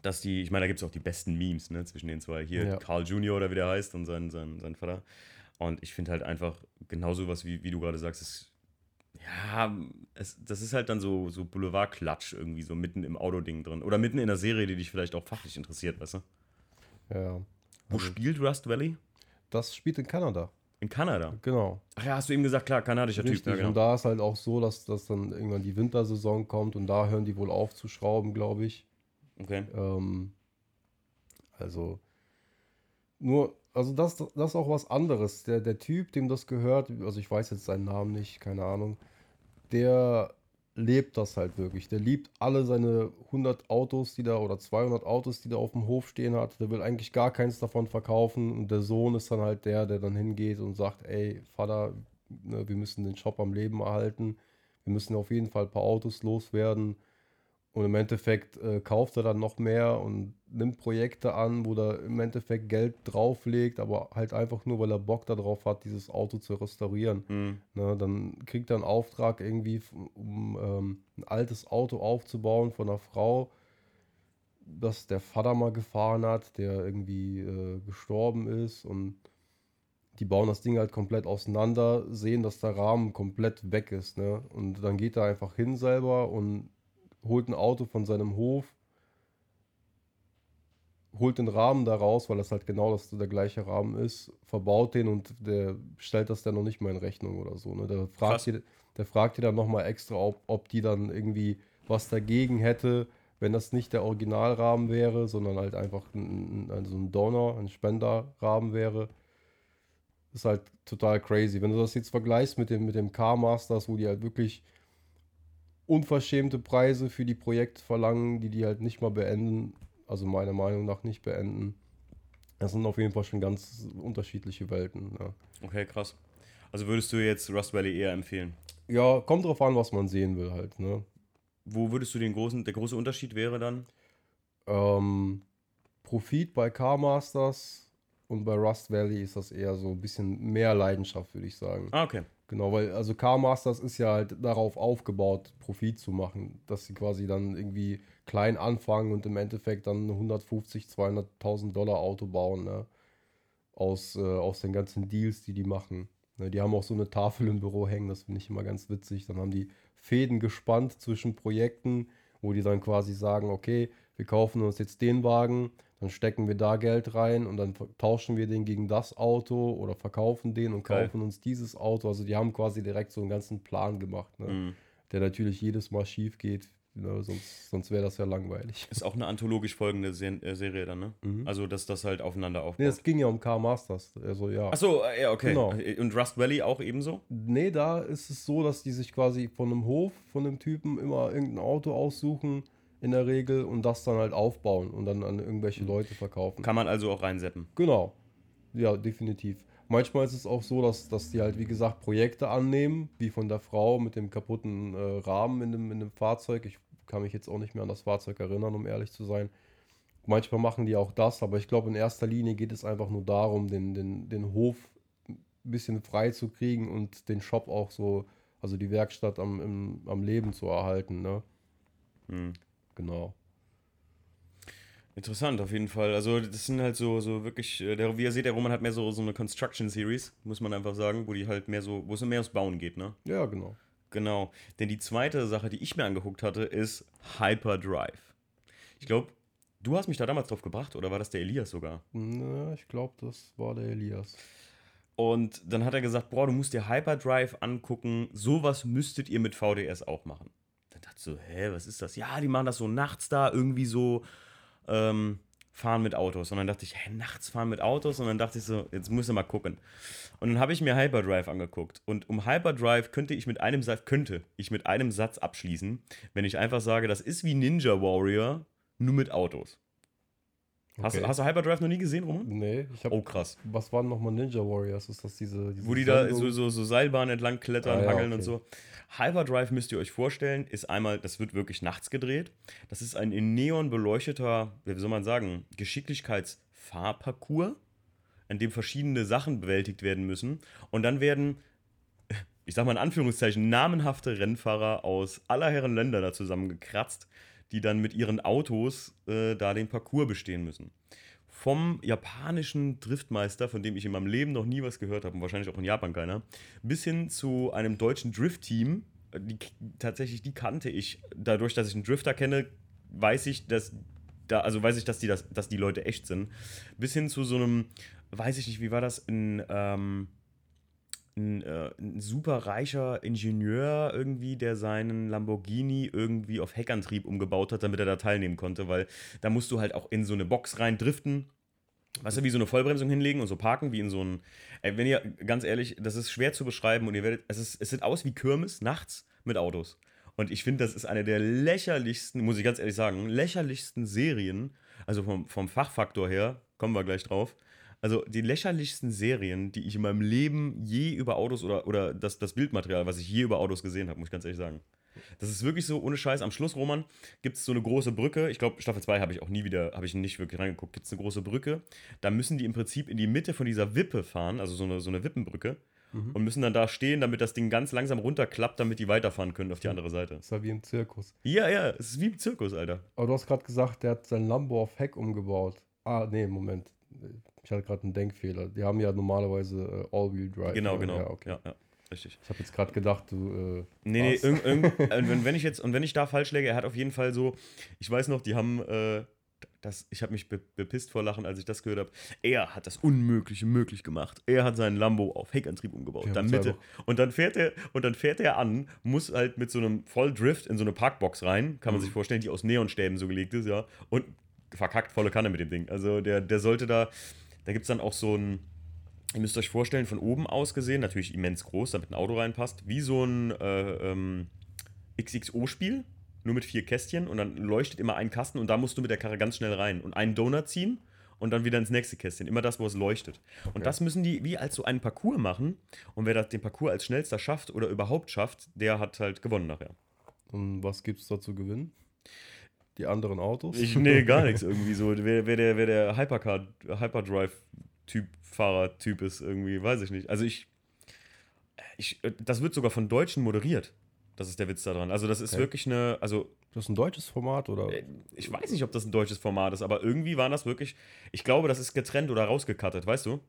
[SPEAKER 1] dass die, ich meine, da gibt es auch die besten Memes ne, zwischen den zwei. Hier
[SPEAKER 2] Ja.
[SPEAKER 1] Carl Junior oder wie der heißt und sein, sein, sein Vater. Und ich finde halt einfach genau sowas, wie, wie du gerade sagst, ist, ja, es, das ist halt dann so, so Boulevard-Klatsch irgendwie so mitten im Autoding drin. Oder mitten in einer Serie, die dich vielleicht auch fachlich interessiert, weißt du?
[SPEAKER 2] Ja.
[SPEAKER 1] Wo
[SPEAKER 2] Also,
[SPEAKER 1] spielt Rust Valley?
[SPEAKER 2] Das spielt in Kanada,
[SPEAKER 1] In Kanada.
[SPEAKER 2] genau.
[SPEAKER 1] Ach ja, hast du eben gesagt, klar, kanadischer
[SPEAKER 2] Richtig.
[SPEAKER 1] Typ. Ja, genau.
[SPEAKER 2] Und da ist halt auch so, dass, dass dann irgendwann die Wintersaison kommt und da hören die wohl auf zu schrauben, glaube ich.
[SPEAKER 1] Okay.
[SPEAKER 2] Ähm, also nur, also das, das ist auch was anderes. Der, der Typ, dem das gehört, also ich weiß jetzt seinen Namen nicht, keine Ahnung, der lebt das halt wirklich. Der liebt alle seine 100 Autos, die da oder 200 Autos, die da auf dem Hof stehen hat. Der will eigentlich gar keins davon verkaufen und der Sohn ist dann halt der, der dann hingeht und sagt, ey, Vater, ne, wir müssen den Shop am Leben erhalten. Wir müssen auf jeden Fall ein paar Autos loswerden. Und im Endeffekt äh, kauft er dann noch mehr und nimmt Projekte an, wo er im Endeffekt Geld drauflegt, aber halt einfach nur, weil er Bock darauf hat, dieses Auto zu restaurieren.
[SPEAKER 1] Hm.
[SPEAKER 2] Ne, dann kriegt er einen Auftrag irgendwie, um ähm, ein altes Auto aufzubauen von einer Frau, das der Vater mal gefahren hat, der irgendwie äh, gestorben ist und die bauen das Ding halt komplett auseinander, sehen, dass der Rahmen komplett weg ist, ne? Und dann geht er einfach hin selber und holt ein Auto von seinem Hof, holt den Rahmen da raus, weil das halt genau das, der gleiche Rahmen ist, verbaut den und der stellt das dann noch nicht mal in Rechnung oder so. Ne? Der, fragt die, der fragt die dann nochmal extra, ob, ob die dann irgendwie was dagegen hätte, wenn das nicht der Originalrahmen wäre, sondern halt einfach ein, ein, also ein Donor, ein Spenderrahmen wäre. Ist halt total crazy. Wenn du das jetzt vergleichst mit dem, mit dem Car Masters, wo die halt wirklich unverschämte Preise für die Projekte verlangen, die die halt nicht mal beenden, also meiner Meinung nach nicht beenden. Das sind auf jeden Fall schon ganz unterschiedliche Welten. Ja,
[SPEAKER 1] Okay, krass. Also würdest du jetzt Rust Valley eher empfehlen?
[SPEAKER 2] ja kommt drauf an, was man sehen will halt. Ne?
[SPEAKER 1] Wo würdest du den großen, der große Unterschied wäre dann?
[SPEAKER 2] Ähm, Profit bei Car Masters und bei Rust Valley ist das eher so ein bisschen mehr Leidenschaft, würde ich sagen.
[SPEAKER 1] Ah, okay.
[SPEAKER 2] Genau, weil also Car Masters ist ja halt darauf aufgebaut, Profit zu machen, dass sie quasi dann irgendwie klein anfangen und im Endeffekt dann ein 150, 200.000 Dollar Auto bauen, ne? Aus, äh, aus den ganzen Deals, die die machen. Ne? Die haben auch so eine Tafel im Büro hängen, das finde ich immer ganz witzig. Dann haben die Fäden gespannt zwischen Projekten, wo die dann quasi sagen, okay, wir kaufen uns jetzt den Wagen, dann stecken wir da Geld rein und dann tauschen wir den gegen das Auto oder verkaufen den und
[SPEAKER 1] Geil.
[SPEAKER 2] kaufen uns dieses Auto. Also die haben quasi direkt so einen ganzen Plan gemacht, ne?
[SPEAKER 1] Mhm.
[SPEAKER 2] der natürlich jedes Mal schief geht, ne? sonst, sonst wäre das ja langweilig.
[SPEAKER 1] Ist auch eine anthologisch folgende Se äh, Serie dann, ne?
[SPEAKER 2] Mhm.
[SPEAKER 1] Also, dass das halt aufeinander aufbaut.
[SPEAKER 2] Nee, es ging ja um Car Masters. Also ja.
[SPEAKER 1] Achso, ja, okay.
[SPEAKER 2] Genau.
[SPEAKER 1] Und Rust Valley auch ebenso?
[SPEAKER 2] Nee, da ist es so, dass die sich quasi von einem Hof, von einem Typen immer irgendein Auto aussuchen, in der Regel, und das dann halt aufbauen und dann an irgendwelche Leute verkaufen.
[SPEAKER 1] Kann man also auch reinseppen.
[SPEAKER 2] Genau. Ja, definitiv. manchmal ist es auch so, dass, dass die halt, wie gesagt, Projekte annehmen, wie von der Frau mit dem kaputten äh, Rahmen in dem, in dem Fahrzeug. Ich kann mich jetzt auch nicht mehr an das Fahrzeug erinnern, um ehrlich zu sein. Manchmal machen die auch das, aber ich glaube, in erster Linie geht es einfach nur darum, den, den, den Hof ein bisschen frei zu kriegen und den Shop auch so, also die Werkstatt am, im, am Leben zu erhalten. Ne?
[SPEAKER 1] Hm.
[SPEAKER 2] Genau.
[SPEAKER 1] Interessant, auf jeden Fall. Also, das sind halt so, so wirklich, äh, der, wie ihr seht, der Roman hat mehr so, so eine Construction Series, muss man einfach sagen, wo die halt mehr so, wo es mehr ums Bauen geht, ne?
[SPEAKER 2] Ja, genau.
[SPEAKER 1] Genau. Denn die zweite Sache, die ich mir angeguckt hatte, ist Hyperdrive. Ich glaube, du hast mich da damals drauf gebracht, oder war das der Elias sogar?
[SPEAKER 2] Na, ich glaube, das war der Elias.
[SPEAKER 1] Und dann hat er gesagt, boah, du musst dir Hyperdrive angucken, sowas müsstet ihr mit VDS auch machen. Dachte so, hä, was ist das? Ja, die machen das so nachts da, irgendwie so ähm, fahren mit Autos. Und dann dachte ich, hä, nachts fahren mit Autos? Und dann dachte ich so, jetzt muss ich mal gucken. Und dann habe ich mir Hyperdrive angeguckt. Und um Hyperdrive könnte ich mit einem Satz, könnte ich mit einem Satz abschließen, wenn ich einfach sage, das ist wie Ninja Warrior, nur mit Autos. Hast,
[SPEAKER 2] Okay.
[SPEAKER 1] hast du Hyperdrive noch nie gesehen, Roman?
[SPEAKER 2] Nee, ich habe.
[SPEAKER 1] Oh, krass.
[SPEAKER 2] Was waren nochmal Ninja Warriors? Ist das diese. diese
[SPEAKER 1] Wo die da so, so, so Seilbahnen entlang klettern,
[SPEAKER 2] Ah, ja,
[SPEAKER 1] hangeln und
[SPEAKER 2] okay.
[SPEAKER 1] so. Hyperdrive müsst ihr euch vorstellen, ist einmal, das wird wirklich nachts gedreht. Das ist ein in Neon beleuchteter, wie soll man sagen, Geschicklichkeitsfahrparcours, in dem verschiedene Sachen bewältigt werden müssen. Und dann werden, ich sag mal in Anführungszeichen, namenhafte Rennfahrer aus aller Herren Länder da zusammengekratzt, die dann mit ihren Autos äh, da den Parcours bestehen müssen vom japanischen Driftmeister, von dem ich in meinem Leben noch nie was gehört habe und wahrscheinlich auch in Japan keiner, bis hin zu einem deutschen Drift-Team. Die, tatsächlich, die kannte ich. Dadurch, dass ich einen Drifter kenne, weiß ich, dass da, also weiß ich, dass die, das, dass die Leute echt sind. Bis hin zu so einem, weiß ich nicht, wie war das, ein, ähm, ein, äh, ein super reicher Ingenieur irgendwie, der seinen Lamborghini irgendwie auf Heckantrieb umgebaut hat, damit er da teilnehmen konnte, weil da musst du halt auch in so eine Box rein driften. Weißt du, wie so eine Vollbremsung hinlegen und so parken, wie in so ein. Ey, wenn ihr, ganz ehrlich, das ist schwer zu beschreiben und ihr werdet. Es, ist, es sieht aus wie Kirmes nachts mit Autos. Und ich finde, das ist eine der lächerlichsten, muss ich ganz ehrlich sagen, lächerlichsten Serien, also vom, vom Fachfaktor her, kommen wir gleich drauf. Also die lächerlichsten Serien, die ich in meinem Leben je über Autos oder, oder das, das Bildmaterial, was ich je über Autos gesehen habe, muss ich ganz ehrlich sagen. Das ist wirklich so, ohne Scheiß. Am Schluss, Roman, gibt es so eine große Brücke. Ich glaube, Staffel 2 habe ich auch nie wieder, habe ich nicht wirklich reingeguckt. Gibt es eine große Brücke. Da müssen die im Prinzip in die Mitte von dieser Wippe fahren, also so eine, so eine Wippenbrücke. Und müssen dann da stehen, damit das Ding ganz langsam runterklappt, damit die weiterfafahren können auf die andere Seite.
[SPEAKER 2] Das ist ja wie im Zirkus.
[SPEAKER 1] Ja, ja, es ist wie im Zirkus, Alter.
[SPEAKER 2] Aber du hast gerade gesagt, der hat sein Lambo auf Heck umgebaut. Ah, nee, Moment. Ich hatte gerade einen Denkfehler. Die haben ja normalerweise äh, All-Wheel Drive.
[SPEAKER 1] Genau, genau.
[SPEAKER 2] Ja, okay.
[SPEAKER 1] ja, ja, richtig.
[SPEAKER 2] Ich habe jetzt gerade gedacht, du. Äh,
[SPEAKER 1] Nee, nee, irgend, irgend, und wenn, wenn ich jetzt, und wenn ich da falsch läge, er hat auf jeden Fall so, ich weiß noch, die haben, äh, das, ich habe mich be bepisst vor Lachen, als ich das gehört habe. Er hat das Unmögliche möglich gemacht. Er hat seinen Lambo auf Heckantrieb umgebaut.
[SPEAKER 2] Ja,
[SPEAKER 1] damit und dann fährt er, und dann fährt er an, muss halt mit so einem Volldrift in so eine Parkbox rein, kann man
[SPEAKER 2] Mhm.
[SPEAKER 1] sich vorstellen, die aus Neonstäben so gelegt ist, ja. Und verkackt volle Kanne mit dem Ding. Also der, der sollte da, da gibt es dann auch so ein, Ihr müsst euch vorstellen, von oben aus gesehen, natürlich immens groß, damit ein Auto reinpasst, wie so ein äh, ähm, XXO-Spiel, nur mit vier Kästchen und dann leuchtet immer ein Kasten und da musst du mit der Karre ganz schnell rein und einen Donut ziehen und dann wieder ins nächste Kästchen. Immer das, wo es leuchtet. Und das müssen die wie als so einen Parcours machen und wer das, den Parcours als schnellster schafft oder überhaupt schafft, der hat halt gewonnen nachher.
[SPEAKER 2] und was gibt's da zu gewinnen? Die anderen Autos?
[SPEAKER 1] Ich, nee, gar nichts irgendwie so. Wer, wer der, wer der Hypercar, Hyperdrive-Typ, Fahrer-Typ ist, irgendwie, weiß ich nicht. Also ich, ich. Das wird sogar von Deutschen moderiert. Das ist der Witz daran. Also, das ist
[SPEAKER 2] Okay.
[SPEAKER 1] wirklich eine. Also,
[SPEAKER 2] Das ist ein deutsches Format, oder?
[SPEAKER 1] äh, ich weiß nicht, ob das ein deutsches Format ist, aber irgendwie war das wirklich. Ich glaube, das ist getrennt oder rausgekattet, weißt du?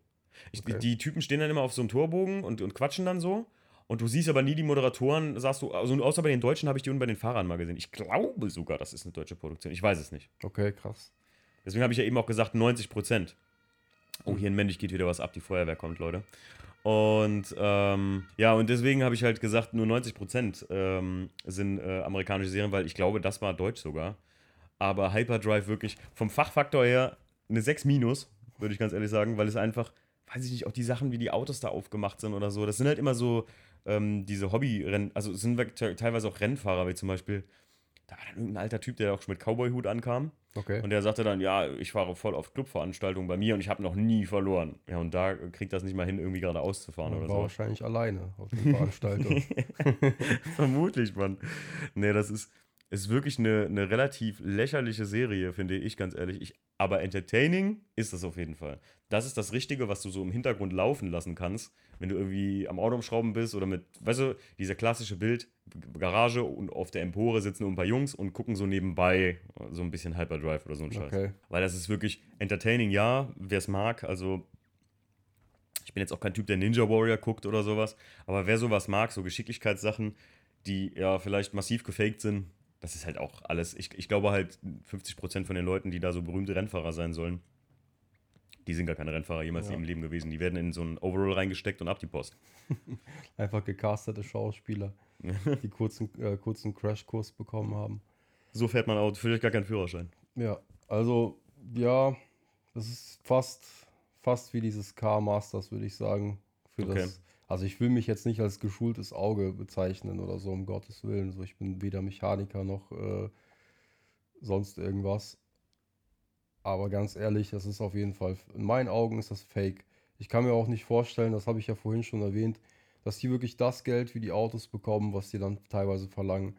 [SPEAKER 1] Ich,
[SPEAKER 2] Okay.
[SPEAKER 1] die, die Typen stehen dann immer auf so einem Torbogen und, und quatschen dann so. Und du siehst aber nie die Moderatoren, sagst du, also außer bei den Deutschen habe ich die unten bei den Fahrern mal gesehen. Ich glaube sogar, das ist eine deutsche Produktion. Ich weiß es nicht.
[SPEAKER 2] Okay, krass.
[SPEAKER 1] Deswegen habe ich ja eben auch gesagt 90 Prozent. Oh, hier in Mendig geht wieder was ab, die Feuerwehr kommt, Leute. Und ähm, ja, und deswegen habe ich halt gesagt, nur 90 Prozent ähm, sind äh, amerikanische Serien, weil ich glaube, das war deutsch sogar. Aber Hyperdrive wirklich vom Fachfaktor her eine 6 minus, würde ich ganz ehrlich sagen, weil es einfach, weiß ich nicht, auch die Sachen, wie die Autos da aufgemacht sind oder so, das sind halt immer so ähm, diese Hobby-Rennen, also sind te- teilweise auch Rennfahrer, wie zum Beispiel, da war dann irgendein alter Typ, der auch schon mit Cowboy-Hut ankam.
[SPEAKER 2] Okay.
[SPEAKER 1] Und der sagte dann, ja, ich fahre voll auf Clubveranstaltungen bei mir und ich habe noch nie verloren. Ja, und da kriegt das nicht mal hin, irgendwie gerade auszufahren oder
[SPEAKER 2] war
[SPEAKER 1] so.
[SPEAKER 2] wahrscheinlich alleine auf der Veranstaltung.
[SPEAKER 1] Vermutlich, Mann. Nee, das ist, ist wirklich eine, eine relativ lächerliche Serie, finde ich, ganz ehrlich. Ich, aber entertaining ist das auf jeden Fall. Das ist das Richtige, was du so im Hintergrund laufen lassen kannst, wenn du irgendwie am Auto umschrauben bist oder mit, weißt du, dieser klassische Bild, Garage und auf der Empore sitzen ein paar Jungs und gucken so nebenbei so ein bisschen Hyperdrive oder so ein Scheiß.
[SPEAKER 2] Okay.
[SPEAKER 1] Weil das ist wirklich entertaining, ja, wer es mag. Also, ich bin jetzt auch kein Typ, der Ninja Warrior guckt oder sowas. Aber wer sowas mag, so Geschicklichkeitssachen, die ja vielleicht massiv gefaked sind, das ist halt auch alles. Ich, ich glaube halt, 50% von den Leuten, die da so berühmte Rennfahrer sein sollen, die sind gar keine Rennfahrer jemals
[SPEAKER 2] Ja.
[SPEAKER 1] im Leben gewesen. Die werden in so ein Overall reingesteckt und ab die Post.
[SPEAKER 2] Einfach gecastete Schauspieler, die kurzen, äh, kurzen Crashkurs bekommen haben.
[SPEAKER 1] So fährt man Auto, vielleicht gar keinen Führerschein.
[SPEAKER 2] Ja, also ja, das ist fast, fast wie dieses Car Masters, würde ich sagen. Für
[SPEAKER 1] Okay.
[SPEAKER 2] das, also ich will mich jetzt nicht als geschultes Auge bezeichnen oder so, um Gottes Willen. So, ich bin weder Mechaniker noch äh, sonst irgendwas. Aber ganz ehrlich, das ist auf jeden Fall, in meinen Augen ist das Fake. Ich kann mir auch nicht vorstellen, das habe ich ja vorhin schon erwähnt, dass die wirklich das Geld für die Autos bekommen, was die dann teilweise verlangen.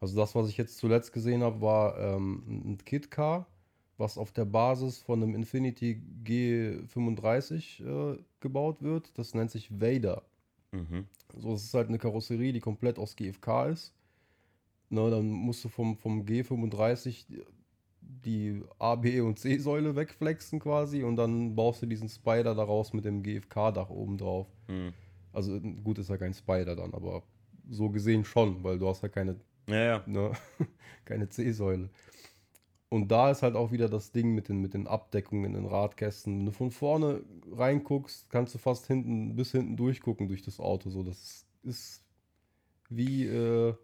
[SPEAKER 2] Also das, was ich jetzt zuletzt gesehen habe, war ähm, ein Kit-Car, was auf der Basis von einem Infinity G35 äh, gebaut wird. Das nennt sich Vader.
[SPEAKER 1] Mhm.
[SPEAKER 2] So, es ist halt eine Karosserie, die komplett aus GFK ist. Ne, dann musst du vom, vom G35 die- die A, B und C-Säule wegflexen quasi und dann baust du diesen Spider daraus mit dem GFK-Dach oben drauf.
[SPEAKER 1] Mhm.
[SPEAKER 2] Also gut ist ja kein Spider dann, aber so gesehen schon, weil du hast ja keine
[SPEAKER 1] Ja, ja.
[SPEAKER 2] ne? keine C-Säule. Und da ist halt auch wieder das Ding mit den, mit den Abdeckungen in den Radkästen. Wenn du von vorne reinguckst, kannst du fast hinten bis hinten durchgucken durch das Auto. So, das ist wie, äh,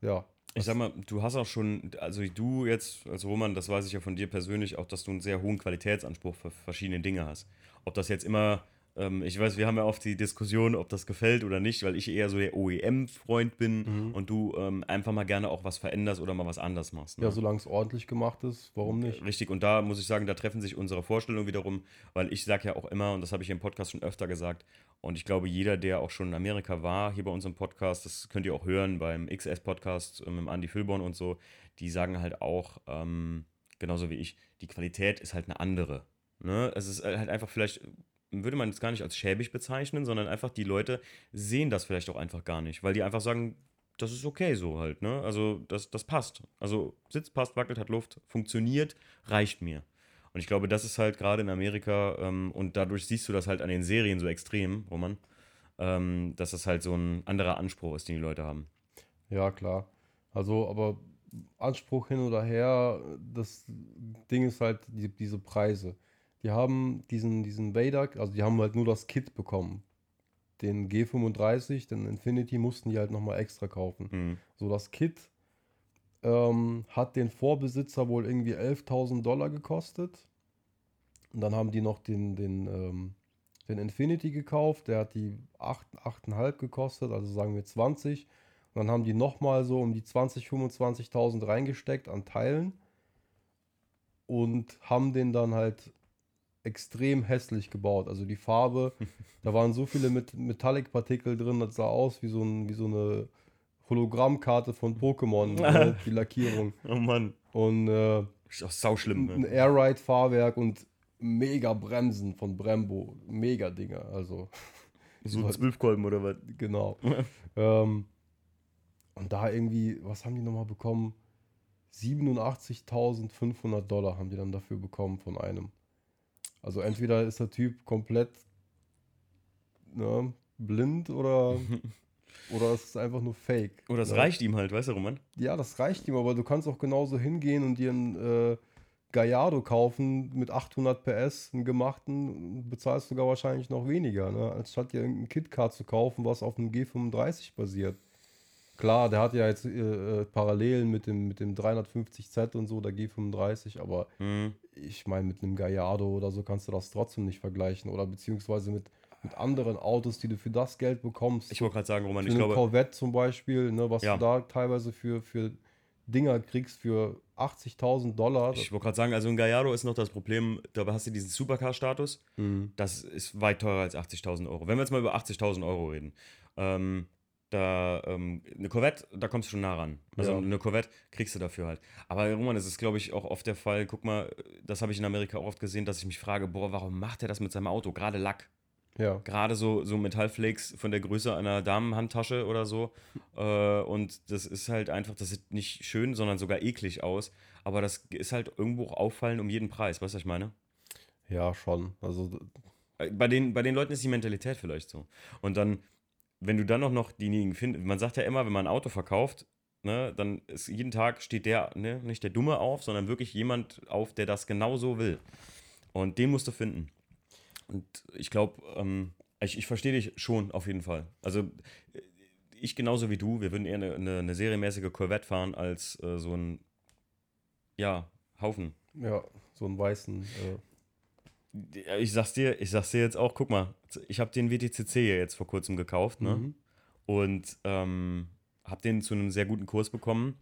[SPEAKER 2] ja.
[SPEAKER 1] Ich sag mal, du hast auch schon, also du jetzt, als Roman, das weiß ich ja von dir persönlich, auch, dass du einen sehr hohen Qualitätsanspruch für verschiedene Dinge hast. Ob das jetzt immer, ähm, ich weiß, wir haben ja oft die Diskussion, ob das gefällt oder nicht, weil ich eher so der OEM-Freund bin
[SPEAKER 2] Mhm.
[SPEAKER 1] und du ähm, einfach mal gerne auch was veränderst oder mal was anders machst. Ne?
[SPEAKER 2] Ja, solange es ordentlich gemacht ist, warum nicht?
[SPEAKER 1] Richtig, und da muss ich sagen, da treffen sich unsere Vorstellungen wiederum, weil ich sage ja auch immer, und das habe ich im Podcast schon öfter gesagt, und ich glaube, jeder, der auch schon in Amerika war, hier bei unserem Podcast, das könnt ihr auch hören beim XS-Podcast äh, mit Andy Filborn und so, die sagen halt auch, ähm, genauso wie ich, die Qualität ist halt eine andere. Ne? Es ist halt einfach vielleicht, würde man es gar nicht als schäbig bezeichnen, sondern einfach die Leute sehen das vielleicht auch einfach gar nicht, weil die einfach sagen, das ist okay so halt, ne? Also das, das passt. Also Sitz passt, wackelt, hat Luft, funktioniert, reicht mir. Und ich glaube, das ist halt gerade in Amerika, ähm, und dadurch siehst du das halt an den Serien so extrem, Roman, ähm, dass das halt so ein anderer Anspruch ist, den die Leute haben.
[SPEAKER 2] Ja, klar. Also, aber Anspruch hin oder her, das Ding ist halt die, diese Preise. Die haben diesen, diesen Vader, also die haben halt nur das Kit bekommen. Den G35, den Infinity mussten die halt nochmal extra kaufen.
[SPEAKER 1] Mhm.
[SPEAKER 2] So, das Kit ähm, hat den Vorbesitzer wohl irgendwie 11.000 Dollar gekostet. Und dann haben die noch den, den, ähm, den Infinity gekauft, der hat die 8, 8,5 gekostet, also sagen wir 20. Und dann haben die nochmal so um die 20, 25.000 reingesteckt an Teilen und haben den dann halt extrem hässlich gebaut. Also die Farbe, da waren so viele mit Metallic-Partikel drin, das sah aus wie so, ein, wie so eine Hologrammkarte von Pokémon, ne, die Lackierung.
[SPEAKER 1] Oh Mann,
[SPEAKER 2] Und äh,
[SPEAKER 1] ist auch sauschlimm.
[SPEAKER 2] ein
[SPEAKER 1] Ne?
[SPEAKER 2] Airride-Fahrwerk und mega Bremsen von Brembo. Mega Dinger, also
[SPEAKER 1] So ein Zwölfkolben oder was?
[SPEAKER 2] genau. ähm, und da irgendwie, was haben die nochmal bekommen? 87.500 Dollar haben die dann dafür bekommen von einem. Also entweder ist der Typ komplett ne, blind oder, oder es ist einfach nur Fake.
[SPEAKER 1] Oder das
[SPEAKER 2] ne?
[SPEAKER 1] reicht ihm halt, weißt du, Roman?
[SPEAKER 2] Ja, das reicht ihm, aber du kannst auch genauso hingehen und dir einen äh, Gallardo kaufen mit 800 PS, einen gemachten, bezahlst sogar wahrscheinlich noch weniger, ne? als statt dir irgendein KitKat zu kaufen, was auf einem G35 basiert. Klar, der hat ja jetzt äh, äh, Parallelen mit dem, mit dem 350Z und so, der G35, aber
[SPEAKER 1] Mhm.
[SPEAKER 2] Ich meine, mit einem Gallardo oder so kannst du das trotzdem nicht vergleichen. Oder beziehungsweise mit, mit anderen Autos, die du für das Geld bekommst.
[SPEAKER 1] Ich wollte gerade sagen, Roman,
[SPEAKER 2] Für
[SPEAKER 1] ich
[SPEAKER 2] eine
[SPEAKER 1] glaube,
[SPEAKER 2] Corvette zum Beispiel, ne, was
[SPEAKER 1] Ja.
[SPEAKER 2] du da teilweise für, für Dinger kriegst für 80.000 Dollar.
[SPEAKER 1] Ich wollte gerade sagen, also ein Gallardo ist noch das Problem, dabei hast du diesen Supercar-Status.
[SPEAKER 2] Mhm.
[SPEAKER 1] Das ist weit teurer als 80.000 Euro. Wenn wir jetzt mal über 80.000 Euro reden, ähm, da ähm, eine Corvette, da kommst du schon nah ran. Also
[SPEAKER 2] Ja.
[SPEAKER 1] eine Corvette kriegst du dafür halt. Aber Roman, das ist, glaube ich, auch oft der Fall. Guck mal, das habe ich in Amerika auch oft gesehen, dass ich mich frage, boah, warum macht er das mit seinem Auto? Gerade Lack.
[SPEAKER 2] Ja.
[SPEAKER 1] Gerade so, so Metallflakes von der Größe einer Damenhandtasche oder so. Äh, und das ist halt einfach, das sieht nicht schön, sondern sogar eklig aus. Aber das ist halt irgendwo auch auffallen um jeden Preis. Weißt du, was ich meine?
[SPEAKER 2] Ja, schon. Also,
[SPEAKER 1] Äh, Bei den, bei den Leuten ist die Mentalität vielleicht so. Und dann, wenn du dann auch noch diejenigen findest, man sagt ja immer, wenn man ein Auto verkauft, ne, dann ist jeden Tag steht der, ne, nicht der Dumme auf, sondern wirklich jemand auf, der das genau so will. Und den musst du finden. Und ich glaube, ähm, ich, ich verstehe dich schon auf jeden Fall. Also äh, ich genauso wie du, wir würden eher eine, eine, eine serienmäßige Corvette fahren als äh, so ein, ja, Haufen.
[SPEAKER 2] ja, so einen weißen. Äh,
[SPEAKER 1] Ich sag's dir, ich sag's dir jetzt auch, guck mal, ich habe den WTCC ja jetzt vor kurzem gekauft, ne?
[SPEAKER 2] mhm.
[SPEAKER 1] Und ähm, habe den zu einem sehr guten Kurs bekommen.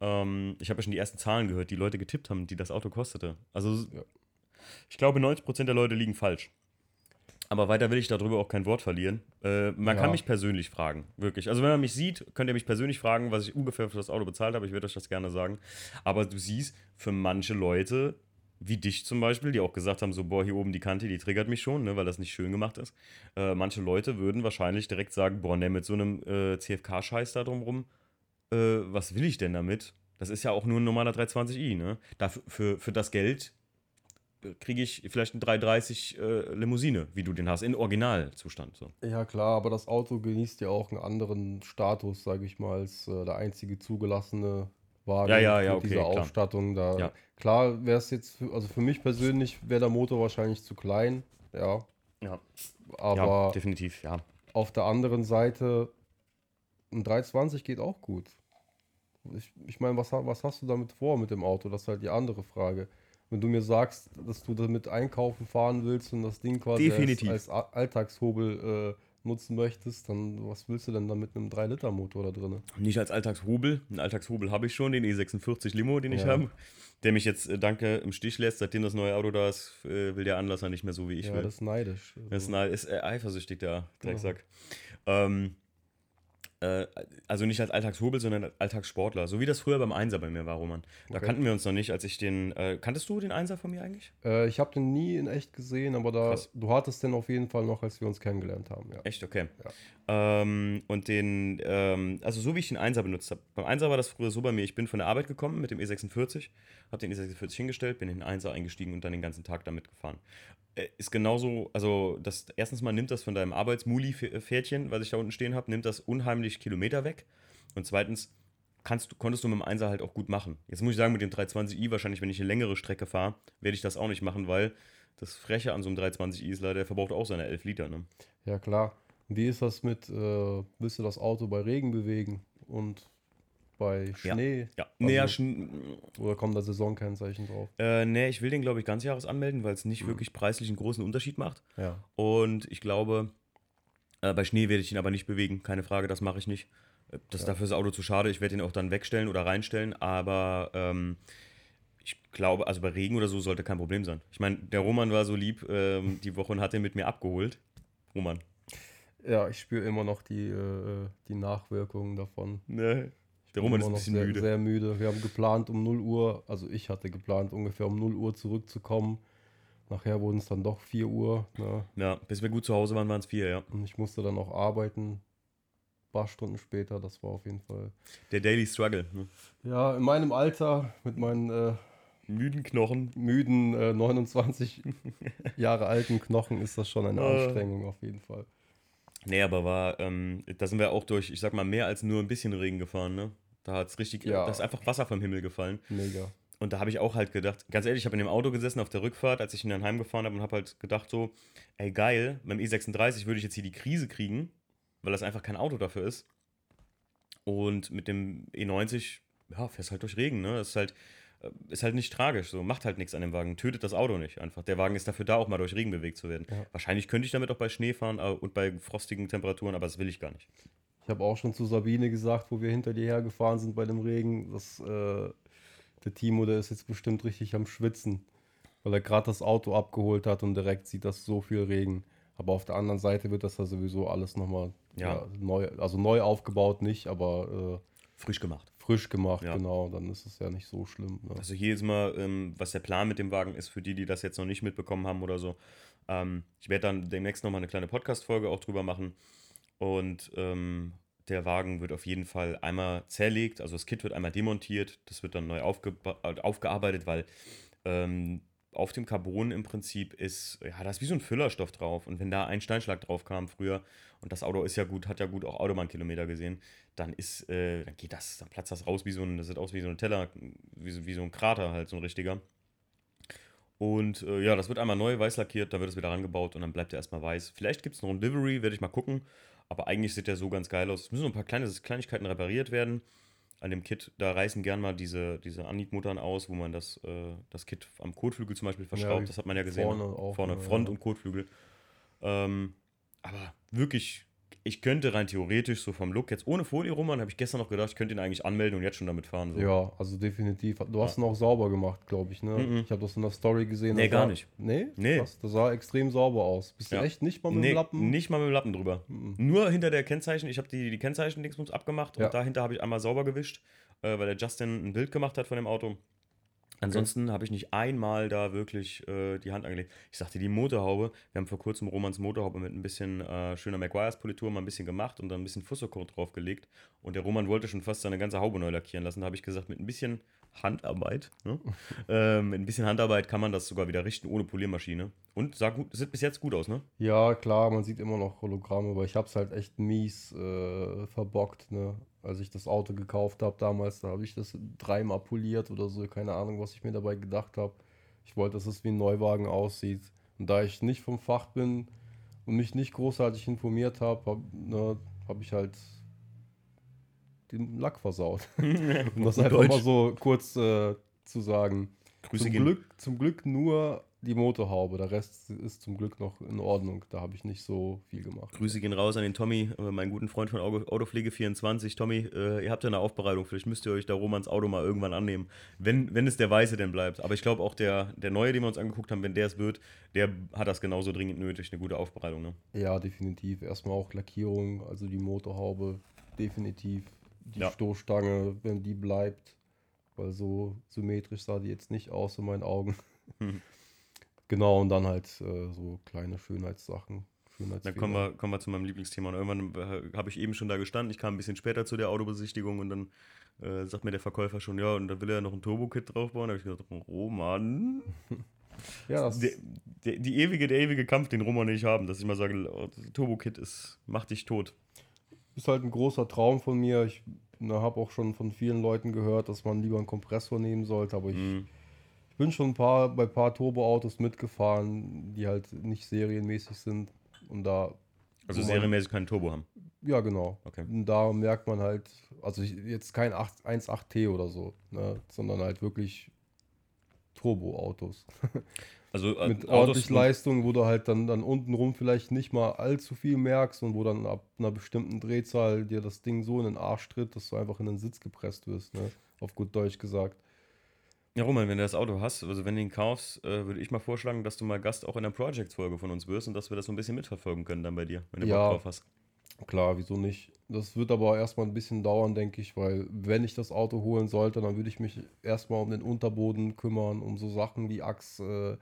[SPEAKER 1] Ähm, ich habe ja schon die ersten Zahlen gehört, die Leute getippt haben, die das Auto kostete. Also
[SPEAKER 2] Ja.
[SPEAKER 1] ich glaube, 90% der Leute liegen falsch. Aber weiter will ich darüber auch kein Wort verlieren. Äh, man
[SPEAKER 2] Ja.
[SPEAKER 1] kann mich persönlich fragen, wirklich. Also wenn man mich sieht, könnt ihr mich persönlich fragen, was ich ungefähr für das Auto bezahlt habe. Ich würde euch das gerne sagen. Aber du siehst, für manche Leute, wie dich zum Beispiel, die auch gesagt haben, so, boah, hier oben die Kante, die triggert mich schon, ne, weil das nicht schön gemacht ist. Äh, manche Leute würden wahrscheinlich direkt sagen, boah, ne, mit so einem äh, CFK-Scheiß da drumrum, äh, was will ich denn damit? Das ist ja auch nur ein normaler 320i, ne? Dafür, für, für das Geld äh, kriege ich vielleicht eine 330 äh, Limousine, wie du den hast, in Originalzustand. So.
[SPEAKER 2] Ja, klar, aber das Auto genießt ja auch einen anderen Status, sage ich mal, als äh, der einzige zugelassene Wagen
[SPEAKER 1] Ja, ja, ja, okay,
[SPEAKER 2] dieser
[SPEAKER 1] klar.
[SPEAKER 2] Ausstattung. Da,
[SPEAKER 1] Ja.
[SPEAKER 2] Klar wäre es jetzt, für, also für mich persönlich wäre der Motor wahrscheinlich zu klein, ja.
[SPEAKER 1] Ja.
[SPEAKER 2] Aber
[SPEAKER 1] ja, definitiv, ja.
[SPEAKER 2] auf der anderen Seite, ein 320 geht auch gut. Ich, ich meine, was, was hast du damit vor mit dem Auto? Das ist halt die andere Frage. Wenn du mir sagst, dass du damit einkaufen fahren willst und das Ding quasi als, als Alltagshobel äh, nutzen möchtest, dann was willst du denn da mit einem 3-Liter-Motor da drin?
[SPEAKER 1] Nicht als Alltagshobel. Einen Alltagshobel habe ich schon, den E46 Limo, den ich
[SPEAKER 2] Ja.
[SPEAKER 1] habe. Der mich jetzt, äh, danke, im Stich lässt. Seitdem das neue Auto da ist, äh, will der Anlasser nicht mehr so, wie ich
[SPEAKER 2] ja,
[SPEAKER 1] will.
[SPEAKER 2] das ist neidisch.
[SPEAKER 1] Das ist, ist äh, eifersüchtig, der Drecksack. Ähm, äh, also nicht als Alltagshobel, sondern als Alltagssportler. So wie das früher beim Einser bei mir war, Roman. Da
[SPEAKER 2] Okay.
[SPEAKER 1] kannten wir uns noch nicht, als ich den. Äh, kanntest du den Einser von mir eigentlich?
[SPEAKER 2] Äh, ich habe den nie in echt gesehen, aber da,
[SPEAKER 1] Krass.
[SPEAKER 2] du hattest den auf jeden Fall noch, als wir uns kennengelernt haben. Ja.
[SPEAKER 1] Echt, okay. Ähm, und den, ähm, also so wie ich den Einser benutzt habe. Beim Einser war das früher so bei mir, ich bin von der Arbeit gekommen mit dem E46, habe den E46 hingestellt, bin in den Einser eingestiegen und dann den ganzen Tag damit gefahren. Äh, ist genauso, also das erstens mal nimmt das von deinem Arbeitsmuli-Pferdchen, was ich da unten stehen habe, nimmt das unheimlich Kilometer weg. Und zweitens kannst, du- konntest du mit dem Einser halt auch gut machen. Jetzt muss ich sagen, mit dem 320i wahrscheinlich, wenn ich eine längere Strecke fahre, werde ich das auch nicht machen, weil das Freche an so einem 320i ist leider, der verbraucht auch seine 11 Liter. Ne?
[SPEAKER 2] Ja, klar. Wie ist das mit, äh, willst du das Auto bei Regen bewegen und bei
[SPEAKER 1] Ja.
[SPEAKER 2] Schnee?
[SPEAKER 1] Ja,
[SPEAKER 2] Also-
[SPEAKER 1] nee, ja,
[SPEAKER 2] Oder kommt da Saisonkennzeichen drauf?
[SPEAKER 1] Äh, nee, ich will den, glaube ich, ganz Jahres anmelden, weil es nicht wirklich preislich einen großen Unterschied macht.
[SPEAKER 2] Ja.
[SPEAKER 1] Und ich glaube, äh, bei Schnee werde ich ihn aber nicht bewegen, keine Frage, das mache ich nicht. Äh, Das ist dafür das Auto zu schade, ich werde ihn auch dann wegstellen oder reinstellen, aber ähm, ich glaube, also bei Regen oder so sollte kein Problem sein. Ich meine, der Roman war so lieb ähm, die Woche und hat den mit mir abgeholt. Roman.
[SPEAKER 2] Ja, ich spüre immer noch die, äh, die Nachwirkungen davon.
[SPEAKER 1] Ne.
[SPEAKER 2] Ich
[SPEAKER 1] Der Roman ist ein bisschen
[SPEAKER 2] sehr,
[SPEAKER 1] müde.
[SPEAKER 2] sehr müde. Wir haben geplant um 0 Uhr, also ich hatte geplant ungefähr um 0 Uhr zurückzukommen. Nachher wurden es dann doch 4 Uhr. Ne?
[SPEAKER 1] Ja, bis wir gut zu Hause waren, waren es vier, ja.
[SPEAKER 2] Und ich musste dann noch arbeiten. Ein paar Stunden später, das war auf jeden Fall.
[SPEAKER 1] Der Daily Struggle. Ne?
[SPEAKER 2] Ja, in meinem Alter, mit meinen äh,
[SPEAKER 1] Müden Knochen.
[SPEAKER 2] müden äh, 29 Jahre alten Knochen, ist das schon eine
[SPEAKER 1] Äh.
[SPEAKER 2] Anstrengung auf jeden Fall.
[SPEAKER 1] Nee, aber war, ähm, da sind wir auch durch, ich sag mal, mehr als nur ein bisschen Regen gefahren, ne? Da hat es richtig,
[SPEAKER 2] Ja.
[SPEAKER 1] da ist einfach Wasser vom Himmel gefallen.
[SPEAKER 2] Mega.
[SPEAKER 1] Und da habe ich auch halt gedacht, ganz ehrlich, ich habe in dem Auto gesessen auf der Rückfahrt, als ich ihn dann heimgefahren habe und habe halt gedacht so, ey geil, beim E36 würde ich jetzt hier die Krise kriegen, weil das einfach kein Auto dafür ist. Und mit dem E90, ja, fährst halt durch Regen, ne? Das ist halt, äh, ist halt nicht tragisch, so, macht halt nichts an dem Wagen, tötet das Auto nicht einfach. Der Wagen ist dafür da, auch mal durch Regen bewegt zu werden.
[SPEAKER 2] Ja.
[SPEAKER 1] Wahrscheinlich könnte ich damit auch bei Schnee fahren und bei frostigen Temperaturen, aber das will ich gar nicht.
[SPEAKER 2] Ich habe auch schon zu Sabine gesagt, wo wir hinter dir hergefahren sind bei dem Regen, dass, äh, der Timo, der ist jetzt bestimmt richtig am Schwitzen, weil er gerade das Auto abgeholt hat und direkt sieht das so viel Regen. Aber auf der anderen Seite wird das ja sowieso alles nochmal
[SPEAKER 1] Ja.
[SPEAKER 2] ja, neu, also neu aufgebaut nicht, aber äh,
[SPEAKER 1] Frisch gemacht.
[SPEAKER 2] frisch gemacht,
[SPEAKER 1] Ja.
[SPEAKER 2] genau. Dann ist es ja nicht so schlimm. Ne?
[SPEAKER 1] Also hier ist mal, ähm, was der Plan mit dem Wagen ist, für die, die das jetzt noch nicht mitbekommen haben oder so. Ähm, ich werde dann demnächst nochmal eine kleine Podcast-Folge auch drüber machen. Und ähm, der Wagen wird auf jeden Fall einmal zerlegt, also das Kit wird einmal demontiert, das wird dann neu aufgeba- äh, aufgearbeitet, weil ähm, auf dem Carbon im Prinzip ist, ja, da ist wie so ein Füllerstoff drauf. Und wenn da ein Steinschlag drauf kam früher, und das Auto ist ja gut, hat ja gut auch Autobahnkilometer gesehen, dann ist, äh, dann geht das, dann platzt das raus wie so ein, das sieht aus wie so ein Teller, wie so, wie so ein Krater halt, so ein richtiger. Und äh, ja, das wird einmal neu weiß lackiert, da wird es wieder rangebaut und dann bleibt er erstmal weiß. Vielleicht gibt es noch ein Livery, werde ich mal gucken. Aber eigentlich sieht der so ganz geil aus. Es müssen noch ein paar kleine Kleinigkeiten repariert werden. An dem Kit, da reißen gern mal diese, diese Annietmuttern aus, wo man das, äh, das Kit am Kotflügel zum Beispiel verschraubt.
[SPEAKER 2] wie
[SPEAKER 1] das hat man ja gesehen.
[SPEAKER 2] vorne
[SPEAKER 1] ne?
[SPEAKER 2] auch,
[SPEAKER 1] vorne
[SPEAKER 2] ja,
[SPEAKER 1] Front
[SPEAKER 2] ja.
[SPEAKER 1] und Kotflügel. Ähm, aber wirklich, ich könnte rein theoretisch so vom Look jetzt ohne Folie rum, habe ich gestern noch gedacht, ich könnte ihn eigentlich anmelden und jetzt schon damit fahren. So.
[SPEAKER 2] Ja, also definitiv. Du hast ihn auch sauber gemacht, glaube ich, ne?
[SPEAKER 1] Mhm.
[SPEAKER 2] Ich habe das in der Story gesehen.
[SPEAKER 1] Nee, gar
[SPEAKER 2] sah-
[SPEAKER 1] nicht.
[SPEAKER 2] Nee?
[SPEAKER 1] Nee.
[SPEAKER 2] Krass, das sah extrem sauber aus. Bist
[SPEAKER 1] Ja.
[SPEAKER 2] du echt nicht mal mit
[SPEAKER 1] Nee,
[SPEAKER 2] dem Lappen?
[SPEAKER 1] nicht mal mit dem Lappen drüber.
[SPEAKER 2] Mhm.
[SPEAKER 1] Nur hinter der Kennzeichen. Ich habe die, die Kennzeichen-Dingsbums abgemacht
[SPEAKER 2] Ja.
[SPEAKER 1] und dahinter habe ich einmal sauber gewischt, äh, weil der Justin ein Bild gemacht hat von dem Auto. Ansonsten habe ich nicht einmal da wirklich äh, die Hand angelegt. Ich sagte, die Motorhaube, wir haben vor kurzem Romans Motorhaube mit ein bisschen äh, schöner Maguires-Politur mal ein bisschen gemacht und dann ein bisschen Fussocoat draufgelegt. Und der Roman wollte schon fast seine ganze Haube neu lackieren lassen. Da habe ich gesagt, mit ein bisschen Handarbeit, ne? ähm, mit ein bisschen Handarbeit kann man das sogar wieder richten, ohne Poliermaschine. Und sah gut, sieht bis jetzt gut aus, ne?
[SPEAKER 2] Ja, klar, man sieht immer noch Hologramme, aber ich habe es halt echt mies äh, verbockt, ne? Als ich das Auto gekauft habe damals, da habe ich das dreimal poliert oder so, keine Ahnung, was ich mir dabei gedacht habe. Ich wollte, dass es wie ein Neuwagen aussieht. Und da ich nicht vom Fach bin und mich nicht großartig informiert habe, habe ne, hab ich halt den Lack versaut. um das einfach mal so kurz äh, zu sagen.
[SPEAKER 1] Grüße
[SPEAKER 2] Zum
[SPEAKER 1] gehen.
[SPEAKER 2] Glück, zum Glück nur die Motorhaube. Der Rest ist zum Glück noch in Ordnung. Da habe ich nicht so viel gemacht.
[SPEAKER 1] Grüße gehen raus an den Tommy, äh, meinen guten Freund von Auto- Autopflege24. Tommy, äh, ihr habt ja eine Aufbereitung, vielleicht müsst ihr euch da Romans Auto mal irgendwann annehmen, wenn, wenn es der Weiße denn bleibt. Aber ich glaube auch der, der Neue, den wir uns angeguckt haben, wenn der es wird, der hat das genauso dringend nötig, eine gute Aufbereitung. Ne?
[SPEAKER 2] Ja, definitiv. Erstmal auch Lackierung, also die Motorhaube, definitiv. Die
[SPEAKER 1] Ja.
[SPEAKER 2] Stoßstange, wenn die bleibt, weil so symmetrisch sah die jetzt nicht aus in meinen Augen.
[SPEAKER 1] Hm.
[SPEAKER 2] Genau, und dann halt äh, so kleine Schönheitssachen.
[SPEAKER 1] Dann kommen wir, kommen wir zu meinem Lieblingsthema. Und irgendwann äh, habe ich eben schon da gestanden. Ich kam ein bisschen später zu der Autobesichtigung und dann äh, sagt mir der Verkäufer schon, ja, und da will er noch ein Turbo-Kit draufbauen. Da habe ich gesagt, Roman,
[SPEAKER 2] Ja, das,
[SPEAKER 1] der, der, die ewige, der ewige Kampf, den Roman und ich haben, dass ich mal sage, oh, Turbo-Kit ist, macht dich tot.
[SPEAKER 2] Ist halt ein großer Traum von mir. Ich habe auch schon von vielen Leuten gehört, dass man lieber einen Kompressor nehmen sollte, aber ich,
[SPEAKER 1] Mhm.
[SPEAKER 2] ich bin schon ein paar, bei ein paar Turboautos mitgefahren, die halt nicht serienmäßig sind. Und da,
[SPEAKER 1] Also serienmäßig keinen Turbo haben.
[SPEAKER 2] ja genau.
[SPEAKER 1] Okay.
[SPEAKER 2] Und da merkt man halt, also ich, jetzt kein 8 1.8T oder so, ne, sondern halt wirklich Turboautos.
[SPEAKER 1] Also äh,
[SPEAKER 2] Mit
[SPEAKER 1] Autos
[SPEAKER 2] ordentlich Leistung, wo du halt dann, dann untenrum vielleicht nicht mal allzu viel merkst und wo dann ab einer bestimmten Drehzahl dir das Ding so in den Arsch tritt, dass du einfach in den Sitz gepresst wirst, ne? Auf gut Deutsch gesagt.
[SPEAKER 1] Ja, Roman, wenn du das Auto hast, also wenn du ihn kaufst, äh, würde ich mal vorschlagen, dass du mal Gast auch in der Project-Folge von uns wirst und dass wir das so ein bisschen mitverfolgen können dann bei dir, wenn du
[SPEAKER 2] Ja.
[SPEAKER 1] Bock drauf hast.
[SPEAKER 2] Klar, wieso nicht? Das wird aber erstmal ein bisschen dauern, denke ich, weil wenn ich das Auto holen sollte, dann würde ich mich erstmal um den Unterboden kümmern, um so Sachen wie Achsverstärkung äh,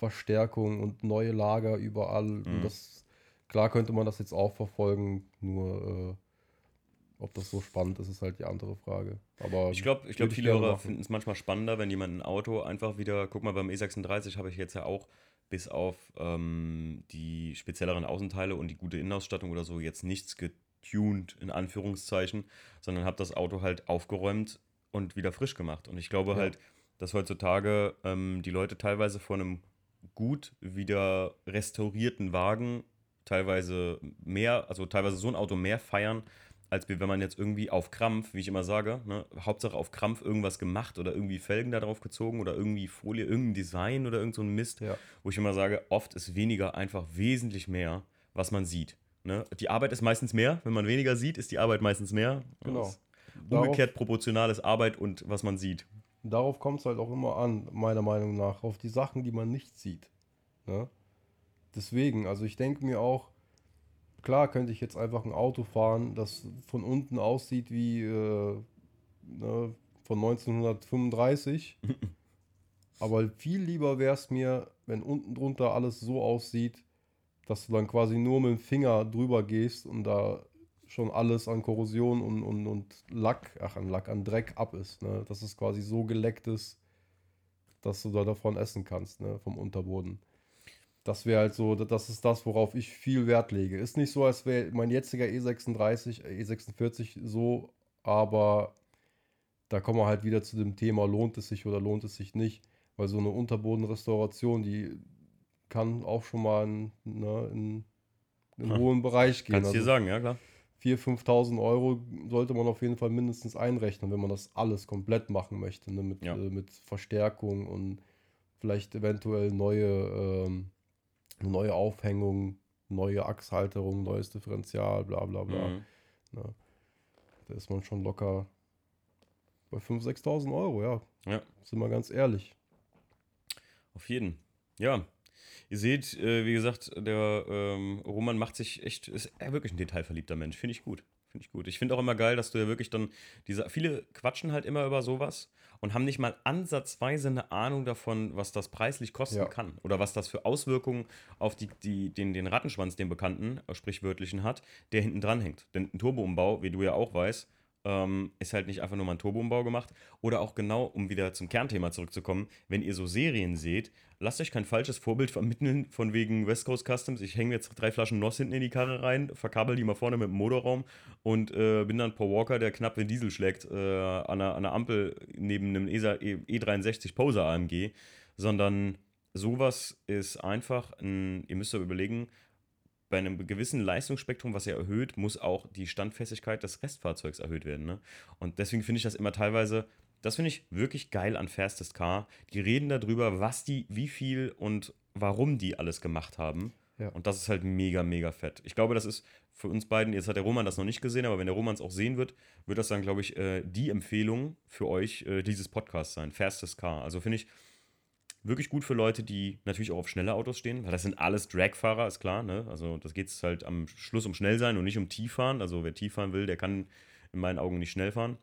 [SPEAKER 2] Verstärkung und neue Lager überall.
[SPEAKER 1] Mhm.
[SPEAKER 2] Das, klar könnte man das jetzt auch verfolgen, nur äh, ob das so spannend ist, ist halt die andere Frage. Aber
[SPEAKER 1] Ich glaube, ich glaub, viele Hörer finden es manchmal spannender, wenn jemand ein Auto einfach wieder, guck mal, beim E36 habe ich jetzt ja auch bis auf ähm, die spezielleren Außenteile und die gute Innenausstattung oder so jetzt nichts getuned, in Anführungszeichen, sondern habe das Auto halt aufgeräumt und wieder frisch gemacht. Und ich glaube
[SPEAKER 2] Ja.
[SPEAKER 1] halt, dass heutzutage ähm, die Leute teilweise vor einem gut wieder restaurierten Wagen teilweise mehr, also teilweise so ein Auto mehr feiern, als wenn man jetzt irgendwie auf Krampf, wie ich immer sage, ne, Hauptsache auf Krampf irgendwas gemacht oder irgendwie Felgen da drauf gezogen oder irgendwie Folie, irgendein Design oder irgend so ein Mist,
[SPEAKER 2] Ja.
[SPEAKER 1] wo ich immer sage, oft ist weniger einfach wesentlich mehr, was man sieht. Ne? Die Arbeit ist meistens mehr, wenn man weniger sieht, ist die Arbeit meistens mehr.
[SPEAKER 2] Genau. Darauf-
[SPEAKER 1] Umgekehrt proportional ist Arbeit und was man sieht.
[SPEAKER 2] Darauf kommt es halt auch immer an, meiner Meinung nach, auf die Sachen, die man nicht sieht. Ne? Deswegen, also ich denke mir auch, klar könnte ich jetzt einfach ein Auto fahren, das von unten aussieht wie äh, ne, von 1935. Aber viel lieber wäre es mir, wenn unten drunter alles so aussieht, dass du dann quasi nur mit dem Finger drüber gehst und da schon alles an Korrosion und, und, und Lack, ach an Lack, an Dreck ab ist. Ne? Dass es quasi so geleckt ist, dass du da davon essen kannst, ne? vom Unterboden. Das wäre halt so, das ist das, worauf ich viel Wert lege. Ist nicht so, als wäre mein jetziger E36, E46 so, aber da kommen wir halt wieder zu dem Thema, lohnt es sich oder lohnt es sich nicht. Weil so eine Unterbodenrestauration, die kann auch schon mal in, ne, in einen hm. hohen Bereich gehen.
[SPEAKER 1] Kannst du also dir sagen, ja klar.
[SPEAKER 2] 4.000, 5.000 Euro sollte man auf jeden Fall mindestens einrechnen, wenn man das alles komplett machen möchte, ne? mit, ja. äh, mit Verstärkung und vielleicht eventuell neue, ähm, neue Aufhängung, neue Achshalterung, neues Differential, bla bla bla. Mhm. Ne? Da ist man schon locker bei 5.000, 6.000 Euro, ja. Ja. Sind wir ganz ehrlich.
[SPEAKER 1] Auf jeden. Ja, Ihr seht, äh, wie gesagt, der ähm, Roman macht sich echt, ist er wirklich ein detailverliebter Mensch. Finde ich gut. Finde ich gut. Ich finde auch immer geil, dass du ja wirklich dann diese. Viele quatschen halt immer über sowas und haben nicht mal ansatzweise eine Ahnung davon, was das preislich kosten ja. kann. Oder was das für Auswirkungen auf die, die, den, den Rattenschwanz, den Bekannten, äh, sprichwörtlichen hat, der hinten dran hängt. Denn ein Turboumbau, wie du ja auch weißt, ähm, ist halt nicht einfach nur mal ein Turboumbau gemacht. Oder auch genau, um wieder zum Kernthema zurückzukommen, wenn ihr so Serien seht, lasst euch kein falsches Vorbild vermitteln von wegen West Coast Customs. Ich hänge jetzt drei Flaschen Noss hinten in die Karre rein, verkabel die mal vorne mit dem Motorraum und äh, bin dann Paul Walker, der knapp den Diesel schlägt, äh, an, einer, an einer Ampel neben einem ESA, e, E63 Poser AMG. Sondern sowas ist einfach ein, ihr müsst euch überlegen, bei einem gewissen Leistungsspektrum, was er erhöht, muss auch die Standfestigkeit des Restfahrzeugs erhöht werden. Ne? Und deswegen finde ich das immer teilweise, das finde ich wirklich geil an Fastest Car. Die reden darüber, was die, wie viel und warum die alles gemacht haben. Ja. Und das ist halt mega, mega fett. Ich glaube, das ist für uns beiden, jetzt hat der Roman das noch nicht gesehen, aber wenn der Roman es auch sehen wird, wird das dann, glaube ich, äh, die Empfehlung für euch äh, dieses Podcasts sein. Fastest Car. Also finde ich, wirklich gut für Leute, die natürlich auch auf schnelle Autos stehen, weil das sind alles Dragfahrer, ist klar. Ne? Also das geht halt am Schluss um schnell sein und nicht um tief fahren. Also wer tief fahren will, der kann in meinen Augen nicht schnell fahren.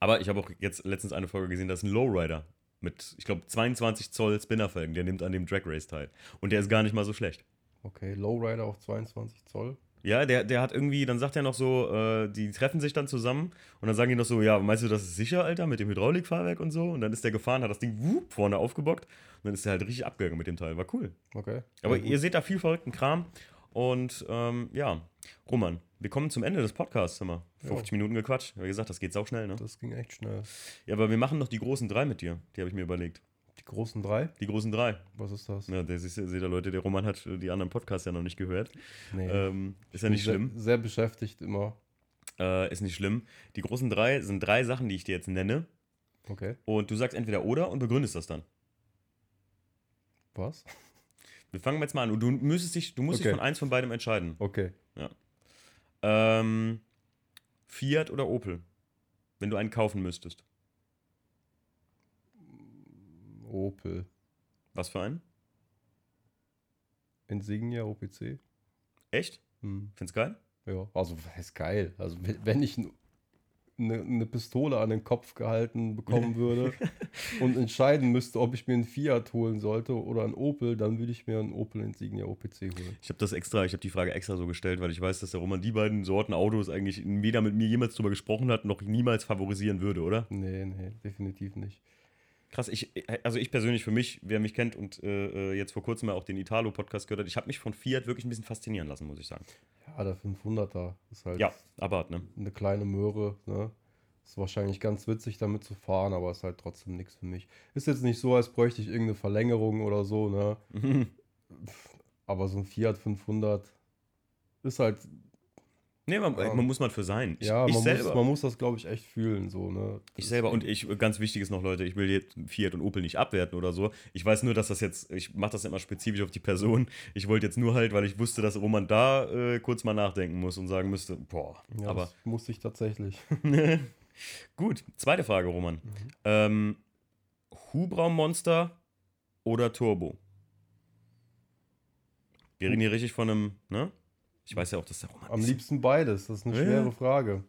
[SPEAKER 1] Aber ich habe auch jetzt letztens eine Folge gesehen, das ist ein Lowrider mit, ich glaube, 22 Zoll Spinnerfelgen. Der nimmt an dem Drag Race teil. Und der ist gar nicht mal so schlecht.
[SPEAKER 2] Okay, Lowrider auf 22 Zoll.
[SPEAKER 1] Ja, der, der hat irgendwie, dann sagt er noch so, äh, die treffen sich dann zusammen und dann sagen die noch so, ja, meinst du, das ist sicher, Alter, mit dem Hydraulikfahrwerk und so? Und dann ist der gefahren, hat das Ding wupp, vorne aufgebockt und dann ist er halt richtig abgegangen mit dem Teil. War cool.
[SPEAKER 2] Okay.
[SPEAKER 1] Aber ja, ihr seht da viel verrückten Kram und ähm, ja, Roman, wir kommen zum Ende des Podcasts immer. 50 ja. Minuten gequatscht. Wie gesagt, das geht auch schnell, ne?
[SPEAKER 2] Das ging echt schnell.
[SPEAKER 1] Ja, aber wir machen noch die großen drei mit dir. Die habe ich mir überlegt.
[SPEAKER 2] Die großen drei?
[SPEAKER 1] Die großen drei.
[SPEAKER 2] Was ist das?
[SPEAKER 1] Ja, der, seht ihr Leute, der Roman hat die anderen Podcasts ja noch nicht gehört. Nee. Ähm, ist ja nicht
[SPEAKER 2] sehr,
[SPEAKER 1] schlimm.
[SPEAKER 2] Sehr beschäftigt immer.
[SPEAKER 1] Äh, ist nicht schlimm. Die großen drei sind drei Sachen, die ich dir jetzt nenne.
[SPEAKER 2] Okay.
[SPEAKER 1] Und du sagst entweder oder und begründest das dann.
[SPEAKER 2] Was?
[SPEAKER 1] Wir fangen jetzt mal an. Und du müsstest dich, du musst okay. dich von eins von beidem entscheiden.
[SPEAKER 2] Okay.
[SPEAKER 1] Ja. Ähm, Fiat oder Opel? Wenn du einen kaufen müsstest.
[SPEAKER 2] Opel.
[SPEAKER 1] Was für einen?
[SPEAKER 2] Insignia OPC.
[SPEAKER 1] Echt? Hm. Findest geil?
[SPEAKER 2] Ja, also ist geil. Also wenn ich eine, eine Pistole an den Kopf gehalten bekommen würde und entscheiden müsste, ob ich mir einen Fiat holen sollte oder einen Opel, dann würde ich mir einen Opel Insignia OPC holen.
[SPEAKER 1] Ich habe das extra, ich habe die Frage extra so gestellt, weil ich weiß, dass der Roman die beiden Sorten Autos eigentlich weder mit mir jemals drüber gesprochen hat, noch niemals favorisieren würde, oder?
[SPEAKER 2] Nee, nee, definitiv nicht.
[SPEAKER 1] Krass, ich, also ich persönlich für mich, wer mich kennt und äh, äh jetzt vor kurzem mal auch den Italo-Podcast gehört hat, ich habe mich von Fiat wirklich ein bisschen faszinieren lassen, muss ich sagen.
[SPEAKER 2] Ja, der 500er ist halt
[SPEAKER 1] ja, Abarth, ne?
[SPEAKER 2] eine kleine Möhre, ne? Ist wahrscheinlich ganz witzig damit zu fahren, aber ist halt trotzdem nichts für mich. Ist jetzt nicht so, als bräuchte ich irgendeine Verlängerung oder so, ne? aber so ein Fiat 500 ist halt
[SPEAKER 1] Nee, man, man, muss man für sein.
[SPEAKER 2] Ich, ja, ich man, selber. Muss, man muss das, glaube ich, echt fühlen. So, ne?
[SPEAKER 1] Ich selber und ich, ganz wichtig ist noch, Leute, ich will jetzt Fiat und Opel nicht abwerten oder so. Ich weiß nur, dass das jetzt, ich mache das immer spezifisch auf die Person. Ich wollte jetzt nur halt, weil ich wusste, dass Roman da äh, kurz mal nachdenken muss und sagen müsste, boah.
[SPEAKER 2] Ja,
[SPEAKER 1] aber
[SPEAKER 2] musste ich tatsächlich.
[SPEAKER 1] Gut, zweite Frage, Roman. Mhm. Ähm, Hubraummonster oder Turbo? Wir reden hier richtig von einem, ne? Ich weiß ja auch, dass der Roman
[SPEAKER 2] Am liebsten beides, das ist eine
[SPEAKER 1] Ja.
[SPEAKER 2] schwere Frage.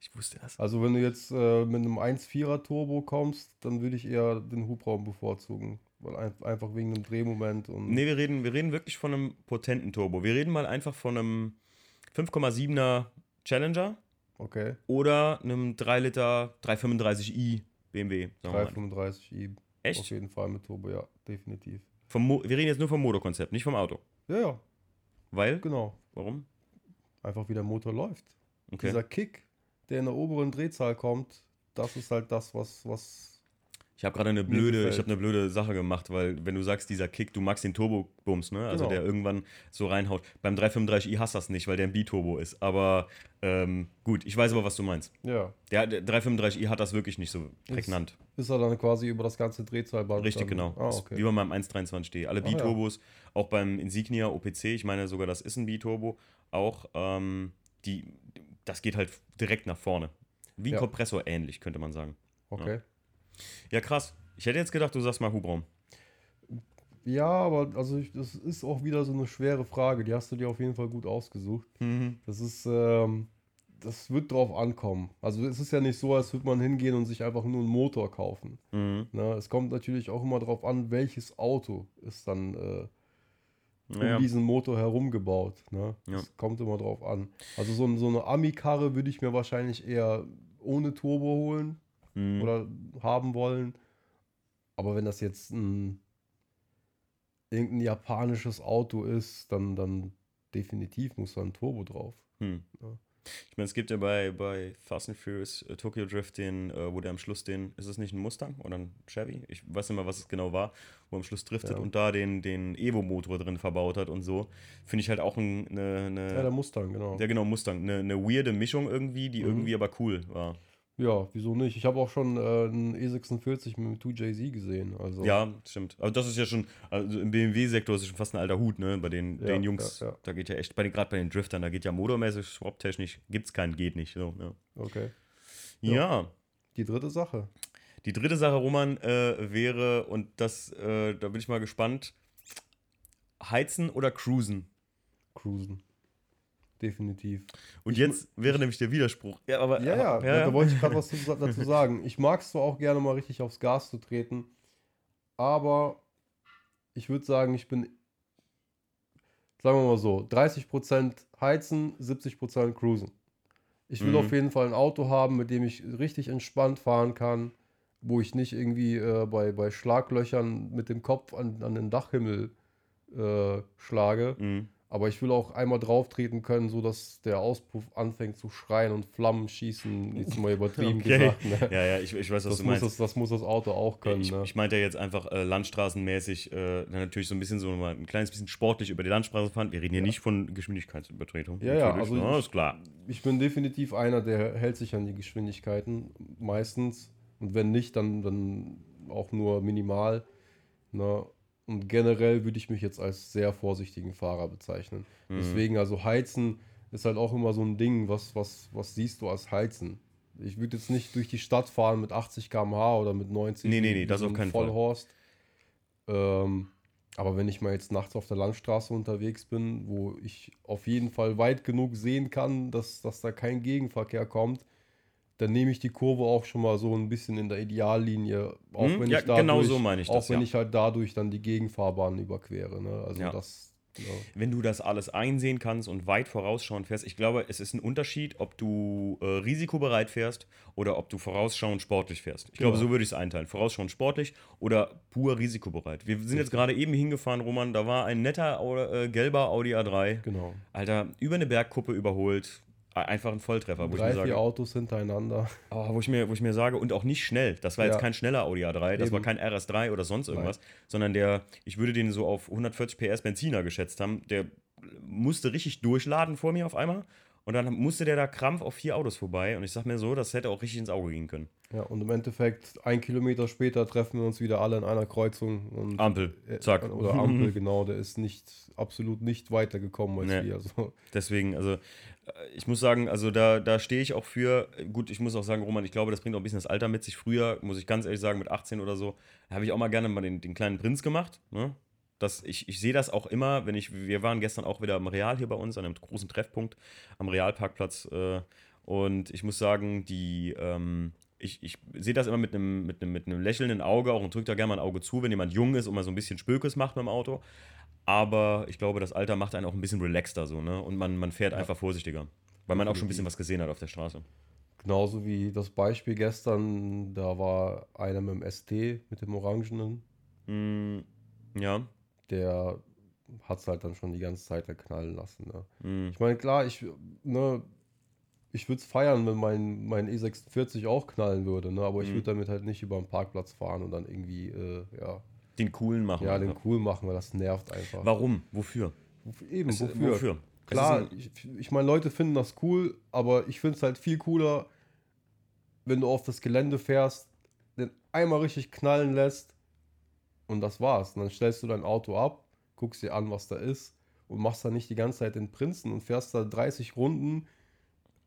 [SPEAKER 1] Ich wusste das.
[SPEAKER 2] Also wenn du jetzt äh, mit einem 1.4er Turbo kommst, dann würde ich eher den Hubraum bevorzugen. Weil ein, einfach wegen dem Drehmoment und
[SPEAKER 1] Nee, wir reden, wir reden wirklich von einem potenten Turbo. Wir reden mal einfach von einem 5,7er Challenger
[SPEAKER 2] okay,
[SPEAKER 1] oder einem 3 Liter 335i BMW. sagen wir mal.
[SPEAKER 2] 335i auf
[SPEAKER 1] Echt?
[SPEAKER 2] jeden Fall mit Turbo, ja, definitiv.
[SPEAKER 1] Vom Mo wir reden jetzt nur vom Motorkonzept, nicht vom Auto.
[SPEAKER 2] Ja, ja,
[SPEAKER 1] Weil?
[SPEAKER 2] genau.
[SPEAKER 1] Warum?
[SPEAKER 2] Einfach wie der Motor läuft.
[SPEAKER 1] Okay.
[SPEAKER 2] Dieser Kick, der in der oberen Drehzahl kommt, das ist halt das, was, was
[SPEAKER 1] Ich habe gerade eine blöde, ich habe eine blöde Sache gemacht, weil wenn du sagst, dieser Kick, du magst den Turbo-Bums, ne? Also
[SPEAKER 2] Genau.
[SPEAKER 1] der irgendwann so reinhaut. Beim 335i hast du das nicht, weil der ein B-Turbo ist. Aber ähm, gut, ich weiß aber, was du meinst.
[SPEAKER 2] ja,
[SPEAKER 1] Der, der 335i hat das wirklich nicht so prägnant.
[SPEAKER 2] ist er dann quasi über das ganze Drehzahlband.
[SPEAKER 1] Richtig,
[SPEAKER 2] dann,
[SPEAKER 1] genau.
[SPEAKER 2] Ah,
[SPEAKER 1] Ist
[SPEAKER 2] okay.
[SPEAKER 1] Wie bei meinem 123D. Alle
[SPEAKER 2] Ah, ja.
[SPEAKER 1] B-Turbos, auch beim Insignia OPC, ich meine sogar, das ist ein B-Turbo, auch ähm, die, das geht halt direkt nach vorne. Wie ein
[SPEAKER 2] Ja.
[SPEAKER 1] Kompressor ähnlich, könnte man sagen.
[SPEAKER 2] Okay.
[SPEAKER 1] Ja, krass. Ich hätte jetzt gedacht, du sagst mal Hubraum.
[SPEAKER 2] Ja, aber also ich, das ist auch wieder so eine schwere Frage. Die hast du dir auf jeden Fall gut ausgesucht. Das ist, ähm, das wird drauf ankommen. Also es ist ja nicht so, als würde man hingehen und sich einfach nur einen Motor kaufen.
[SPEAKER 1] Mhm.
[SPEAKER 2] Ne? Es kommt natürlich auch immer drauf an, welches Auto ist dann äh, um
[SPEAKER 1] Naja.
[SPEAKER 2] diesen Motor herum gebaut. Ne?
[SPEAKER 1] Ja.
[SPEAKER 2] Das kommt immer drauf an. Also so, so eine Ami-Karre würde ich mir wahrscheinlich eher ohne Turbo holen
[SPEAKER 1] Mhm.
[SPEAKER 2] oder haben wollen. Aber wenn das jetzt ein irgendein japanisches Auto ist, dann, dann definitiv muss da ein Turbo drauf.
[SPEAKER 1] Hm.
[SPEAKER 2] Ja.
[SPEAKER 1] Ich meine, es gibt ja bei, bei Fast and Furious äh, Tokyo Drift den, äh, wo der am Schluss den, ist es nicht ein Mustang oder ein Chevy? Ich weiß nicht mehr, was es genau war, wo er am Schluss driftet
[SPEAKER 2] Ja.
[SPEAKER 1] und da den, den Evo-Motor drin verbaut hat und so. Finde ich halt auch ein, eine, eine
[SPEAKER 2] Ja, der Mustang, genau.
[SPEAKER 1] ja, genau, Mustang. Eine, eine weirde Mischung irgendwie, die
[SPEAKER 2] Mhm.
[SPEAKER 1] irgendwie aber cool war.
[SPEAKER 2] Ja, wieso nicht? Ich habe auch schon äh, einen E46 mit 2JZ gesehen. Also,
[SPEAKER 1] Ja, stimmt. Aber das ist ja schon, also im BMW-Sektor ist es schon fast ein alter Hut, ne? Bei den,
[SPEAKER 2] Ja,
[SPEAKER 1] den Jungs,
[SPEAKER 2] ja, ja.
[SPEAKER 1] da geht ja echt, bei den, gerade bei den Driftern, da geht ja motormäßig, swap-technisch, gibt's keinen, geht nicht. So, ja.
[SPEAKER 2] Okay.
[SPEAKER 1] ja.
[SPEAKER 2] Ja. Die dritte Sache.
[SPEAKER 1] Die dritte Sache, Roman, äh, wäre, und das, äh, da bin ich mal gespannt, heizen oder cruisen?
[SPEAKER 2] Cruisen. Definitiv.
[SPEAKER 1] Und
[SPEAKER 2] Ich
[SPEAKER 1] jetzt wäre nämlich der Widerspruch. Ja, aber,
[SPEAKER 2] Ja, ja,
[SPEAKER 1] aber-
[SPEAKER 2] da, da wollte ich gerade was zu- dazu sagen. Ich mag es zwar auch gerne mal richtig aufs Gas zu treten, aber ich würde sagen, ich bin, sagen wir mal so, 30% heizen, 70% cruisen. Ich will
[SPEAKER 1] Mhm.
[SPEAKER 2] auf jeden Fall ein Auto haben, mit dem ich richtig entspannt fahren kann, wo ich nicht irgendwie äh, bei, bei Schlaglöchern mit dem Kopf an, an den Dachhimmel äh, schlage.
[SPEAKER 1] Mhm.
[SPEAKER 2] Aber ich will auch einmal drauf treten können, sodass der Auspuff anfängt zu schreien und Flammen schießen. Jetzt mal übertrieben
[SPEAKER 1] Okay.
[SPEAKER 2] gesagt. Ne?
[SPEAKER 1] Ja, ja, ich, ich weiß, was
[SPEAKER 2] Das,
[SPEAKER 1] du
[SPEAKER 2] muss
[SPEAKER 1] meinst.
[SPEAKER 2] das, das muss das Auto auch können.
[SPEAKER 1] ich,
[SPEAKER 2] ne?
[SPEAKER 1] ich meinte ja jetzt einfach äh, landstraßenmäßig, äh, natürlich so ein bisschen so mal ein kleines bisschen sportlich über die Landstraße fahren. Wir reden hier
[SPEAKER 2] Ja.
[SPEAKER 1] nicht von Geschwindigkeitsübertretung.
[SPEAKER 2] Ja, ja, also ich-
[SPEAKER 1] ist klar.
[SPEAKER 2] ich bin definitiv einer, der hält sich an die Geschwindigkeiten meistens. Und wenn nicht, dann, dann auch nur minimal. Ne? Und generell würde ich mich jetzt als sehr vorsichtigen Fahrer bezeichnen.
[SPEAKER 1] Mhm.
[SPEAKER 2] Deswegen, also Heizen ist halt auch immer so ein Ding, was, was, was siehst du als Heizen? Ich würde jetzt nicht durch die Stadt fahren mit 80 km/h oder mit 90
[SPEAKER 1] Nee, nee, nee, das
[SPEAKER 2] so
[SPEAKER 1] auf
[SPEAKER 2] ein
[SPEAKER 1] keinen Fall.
[SPEAKER 2] Vollhorst. Ähm, aber wenn ich mal jetzt nachts auf der Landstraße unterwegs bin, wo ich auf jeden Fall weit genug sehen kann, dass, dass da kein Gegenverkehr kommt, dann nehme ich die Kurve auch schon mal so ein bisschen in der Ideallinie, auch
[SPEAKER 1] Hm,
[SPEAKER 2] wenn
[SPEAKER 1] ja,
[SPEAKER 2] ich dadurch,
[SPEAKER 1] genau so meine ich
[SPEAKER 2] auch
[SPEAKER 1] das,
[SPEAKER 2] wenn
[SPEAKER 1] ja.
[SPEAKER 2] ich halt dadurch dann die Gegenfahrbahn überquere. Ne? Also
[SPEAKER 1] Ja.
[SPEAKER 2] das, ja.
[SPEAKER 1] Wenn du das alles einsehen kannst und weit vorausschauend fährst, ich glaube, es ist ein Unterschied, ob du äh, risikobereit fährst oder ob du vorausschauend sportlich fährst. Ich glaube,
[SPEAKER 2] Genau.
[SPEAKER 1] so würde ich es einteilen. Vorausschauend sportlich oder pur risikobereit. Wir sind jetzt gerade eben hingefahren, Roman, da war ein netter äh, gelber Audi A3.
[SPEAKER 2] genau.
[SPEAKER 1] Alter, über eine Bergkuppe überholt. Äh, Einfach ein Volltreffer, wo ich
[SPEAKER 2] Drei,
[SPEAKER 1] mir
[SPEAKER 2] vier
[SPEAKER 1] sage.
[SPEAKER 2] Autos hintereinander.
[SPEAKER 1] Oh, wo, ich mir, wo ich mir sage, und auch nicht schnell. Das war jetzt
[SPEAKER 2] Ja.
[SPEAKER 1] kein schneller Audi A3, das war
[SPEAKER 2] Eben.
[SPEAKER 1] kein RS3 oder sonst irgendwas, sondern der, ich würde den so auf 140 PS Benziner geschätzt haben, der musste richtig durchladen vor mir auf einmal. Und dann musste der da krampf auf vier Autos vorbei. Und ich sag mir so, das hätte auch richtig ins Auge gehen können.
[SPEAKER 2] Ja, und im Endeffekt, ein Kilometer später treffen wir uns wieder alle in einer Kreuzung. Und,
[SPEAKER 1] Ampel,
[SPEAKER 2] äh,
[SPEAKER 1] zack.
[SPEAKER 2] Oder Ampel, genau. Der ist nicht, absolut nicht weitergekommen als
[SPEAKER 1] Nee.
[SPEAKER 2] wir. Also,
[SPEAKER 1] Deswegen, also ich muss sagen, also da, da stehe ich auch für. Gut, ich muss auch sagen, Roman, ich glaube, das bringt auch ein bisschen das Alter mit sich. Früher, muss ich ganz ehrlich sagen, mit 18 oder so, habe ich auch mal gerne mal den, den kleinen Prinz gemacht. Ne? Das, ich, ich sehe das auch immer, wenn ich, wir waren gestern auch wieder im Real hier bei uns, an einem großen Treffpunkt am Realparkplatz. Äh, und ich muss sagen, die, ähm, ich, ich sehe das immer mit einem, mit, mit lächelnden Auge auch und drücke da gerne mal ein Auge zu, wenn jemand jung ist und mal so ein bisschen Spökes macht mit dem Auto. Aber ich glaube, das Alter macht einen auch ein bisschen relaxter so, ne? Und man, man fährt ja. einfach vorsichtiger. Weil man auch schon ein bisschen was gesehen hat auf der Straße.
[SPEAKER 2] Genauso wie das Beispiel gestern, da war einer mit dem ST, mit dem Orangenen.
[SPEAKER 1] Mm, ja.
[SPEAKER 2] Der hat es halt dann schon die ganze Zeit knallen lassen. Ne? Mm. Ich meine, klar, ich, ne, ich würde es feiern, wenn mein, mein E46 auch knallen würde, ne? aber ich mm. würde damit halt nicht über den Parkplatz fahren und dann irgendwie, äh, ja.
[SPEAKER 1] Den coolen machen.
[SPEAKER 2] Ja, den cool machen, weil das nervt einfach.
[SPEAKER 1] Warum? Wofür?
[SPEAKER 2] Eben, es, wofür? wofür? Klar, ich, ich meine, Leute finden das cool, aber ich finde es halt viel cooler, wenn du auf das Gelände fährst, den einmal richtig knallen lässt und das war's. Und dann stellst du dein Auto ab, guckst dir an, was da ist und machst dann nicht die ganze Zeit den Prinzen und fährst da 30 Runden.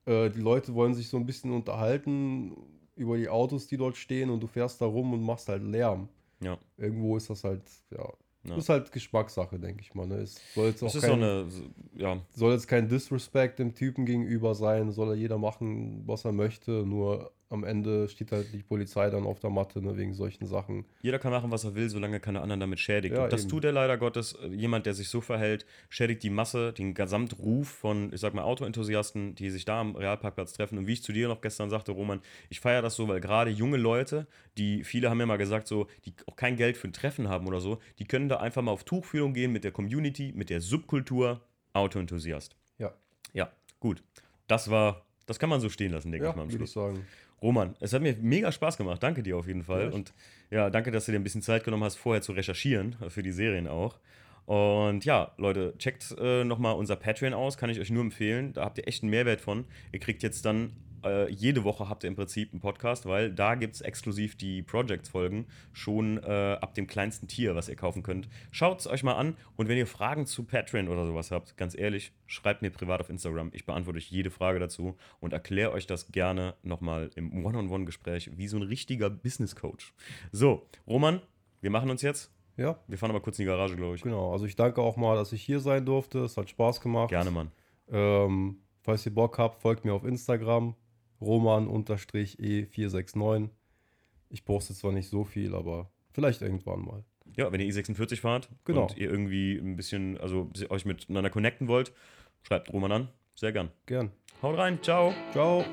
[SPEAKER 2] Äh, die Leute wollen sich so ein bisschen unterhalten über die Autos, die dort stehen und du fährst da rum und machst halt Lärm.
[SPEAKER 1] Ja.
[SPEAKER 2] Irgendwo ist das halt, ja, ja. Ist halt Geschmackssache, denke ich mal. Ne? Es soll jetzt auch
[SPEAKER 1] kein, so eine, ja.
[SPEAKER 2] soll jetzt kein Disrespect dem Typen gegenüber sein, soll er jeder machen, was er möchte, nur am Ende steht halt die Polizei dann auf der Matte, ne, wegen solchen Sachen.
[SPEAKER 1] Jeder kann machen, was er will, solange keine anderen damit schädigt. Ja, und das eben. tut er leider Gottes. Jemand, der sich so verhält, schädigt die Masse, den Gesamtruf von, ich sag mal, Autoenthusiasten, die sich da am Realparkplatz treffen. Und wie ich zu dir noch gestern sagte, Roman, ich feiere das so, weil gerade junge Leute, die, viele haben ja mal gesagt, so, die auch kein Geld für ein Treffen haben oder so, die können da einfach mal auf Tuchfühlung gehen mit der Community, mit der Subkultur Autoenthusiast.
[SPEAKER 2] Ja.
[SPEAKER 1] Ja, gut. Das war, das kann man so stehen lassen, denke
[SPEAKER 2] ja,
[SPEAKER 1] ich mal
[SPEAKER 2] am Schluss. Ich sagen.
[SPEAKER 1] Roman, es hat mir mega Spaß gemacht. Danke dir auf jeden Fall. Ja, und ja, danke, dass du dir ein bisschen Zeit genommen hast, vorher zu recherchieren, für die Serien auch. Und ja, Leute, checkt äh, nochmal unser Patreon aus, kann ich euch nur empfehlen. Da habt ihr echt einen Mehrwert von. Ihr kriegt jetzt dann äh, jede Woche habt ihr im Prinzip einen Podcast, weil da gibt es exklusiv die Projects-Folgen schon äh, ab dem kleinsten Tier, was ihr kaufen könnt. Schaut es euch mal an und wenn ihr Fragen zu Patreon oder sowas habt, ganz ehrlich, schreibt mir privat auf Instagram. Ich beantworte euch jede Frage dazu und erkläre euch das gerne nochmal im One-on-One-Gespräch wie so ein richtiger Business-Coach. So, Roman, wir machen uns jetzt.
[SPEAKER 2] Ja.
[SPEAKER 1] Wir fahren aber kurz in die Garage, glaube ich.
[SPEAKER 2] Genau, also ich danke auch mal, dass ich hier sein durfte. Es hat Spaß gemacht.
[SPEAKER 1] Gerne, Mann.
[SPEAKER 2] Ähm, falls ihr Bock habt, folgt mir auf Instagram. Roman-E469. Ich poste zwar nicht so viel, aber vielleicht irgendwann mal.
[SPEAKER 1] Ja, wenn ihr E46 fahrt
[SPEAKER 2] genau.
[SPEAKER 1] und ihr irgendwie ein bisschen, also euch miteinander connecten wollt, schreibt Roman an. Sehr gern.
[SPEAKER 2] Gern.
[SPEAKER 1] Haut rein. Ciao.
[SPEAKER 2] Ciao.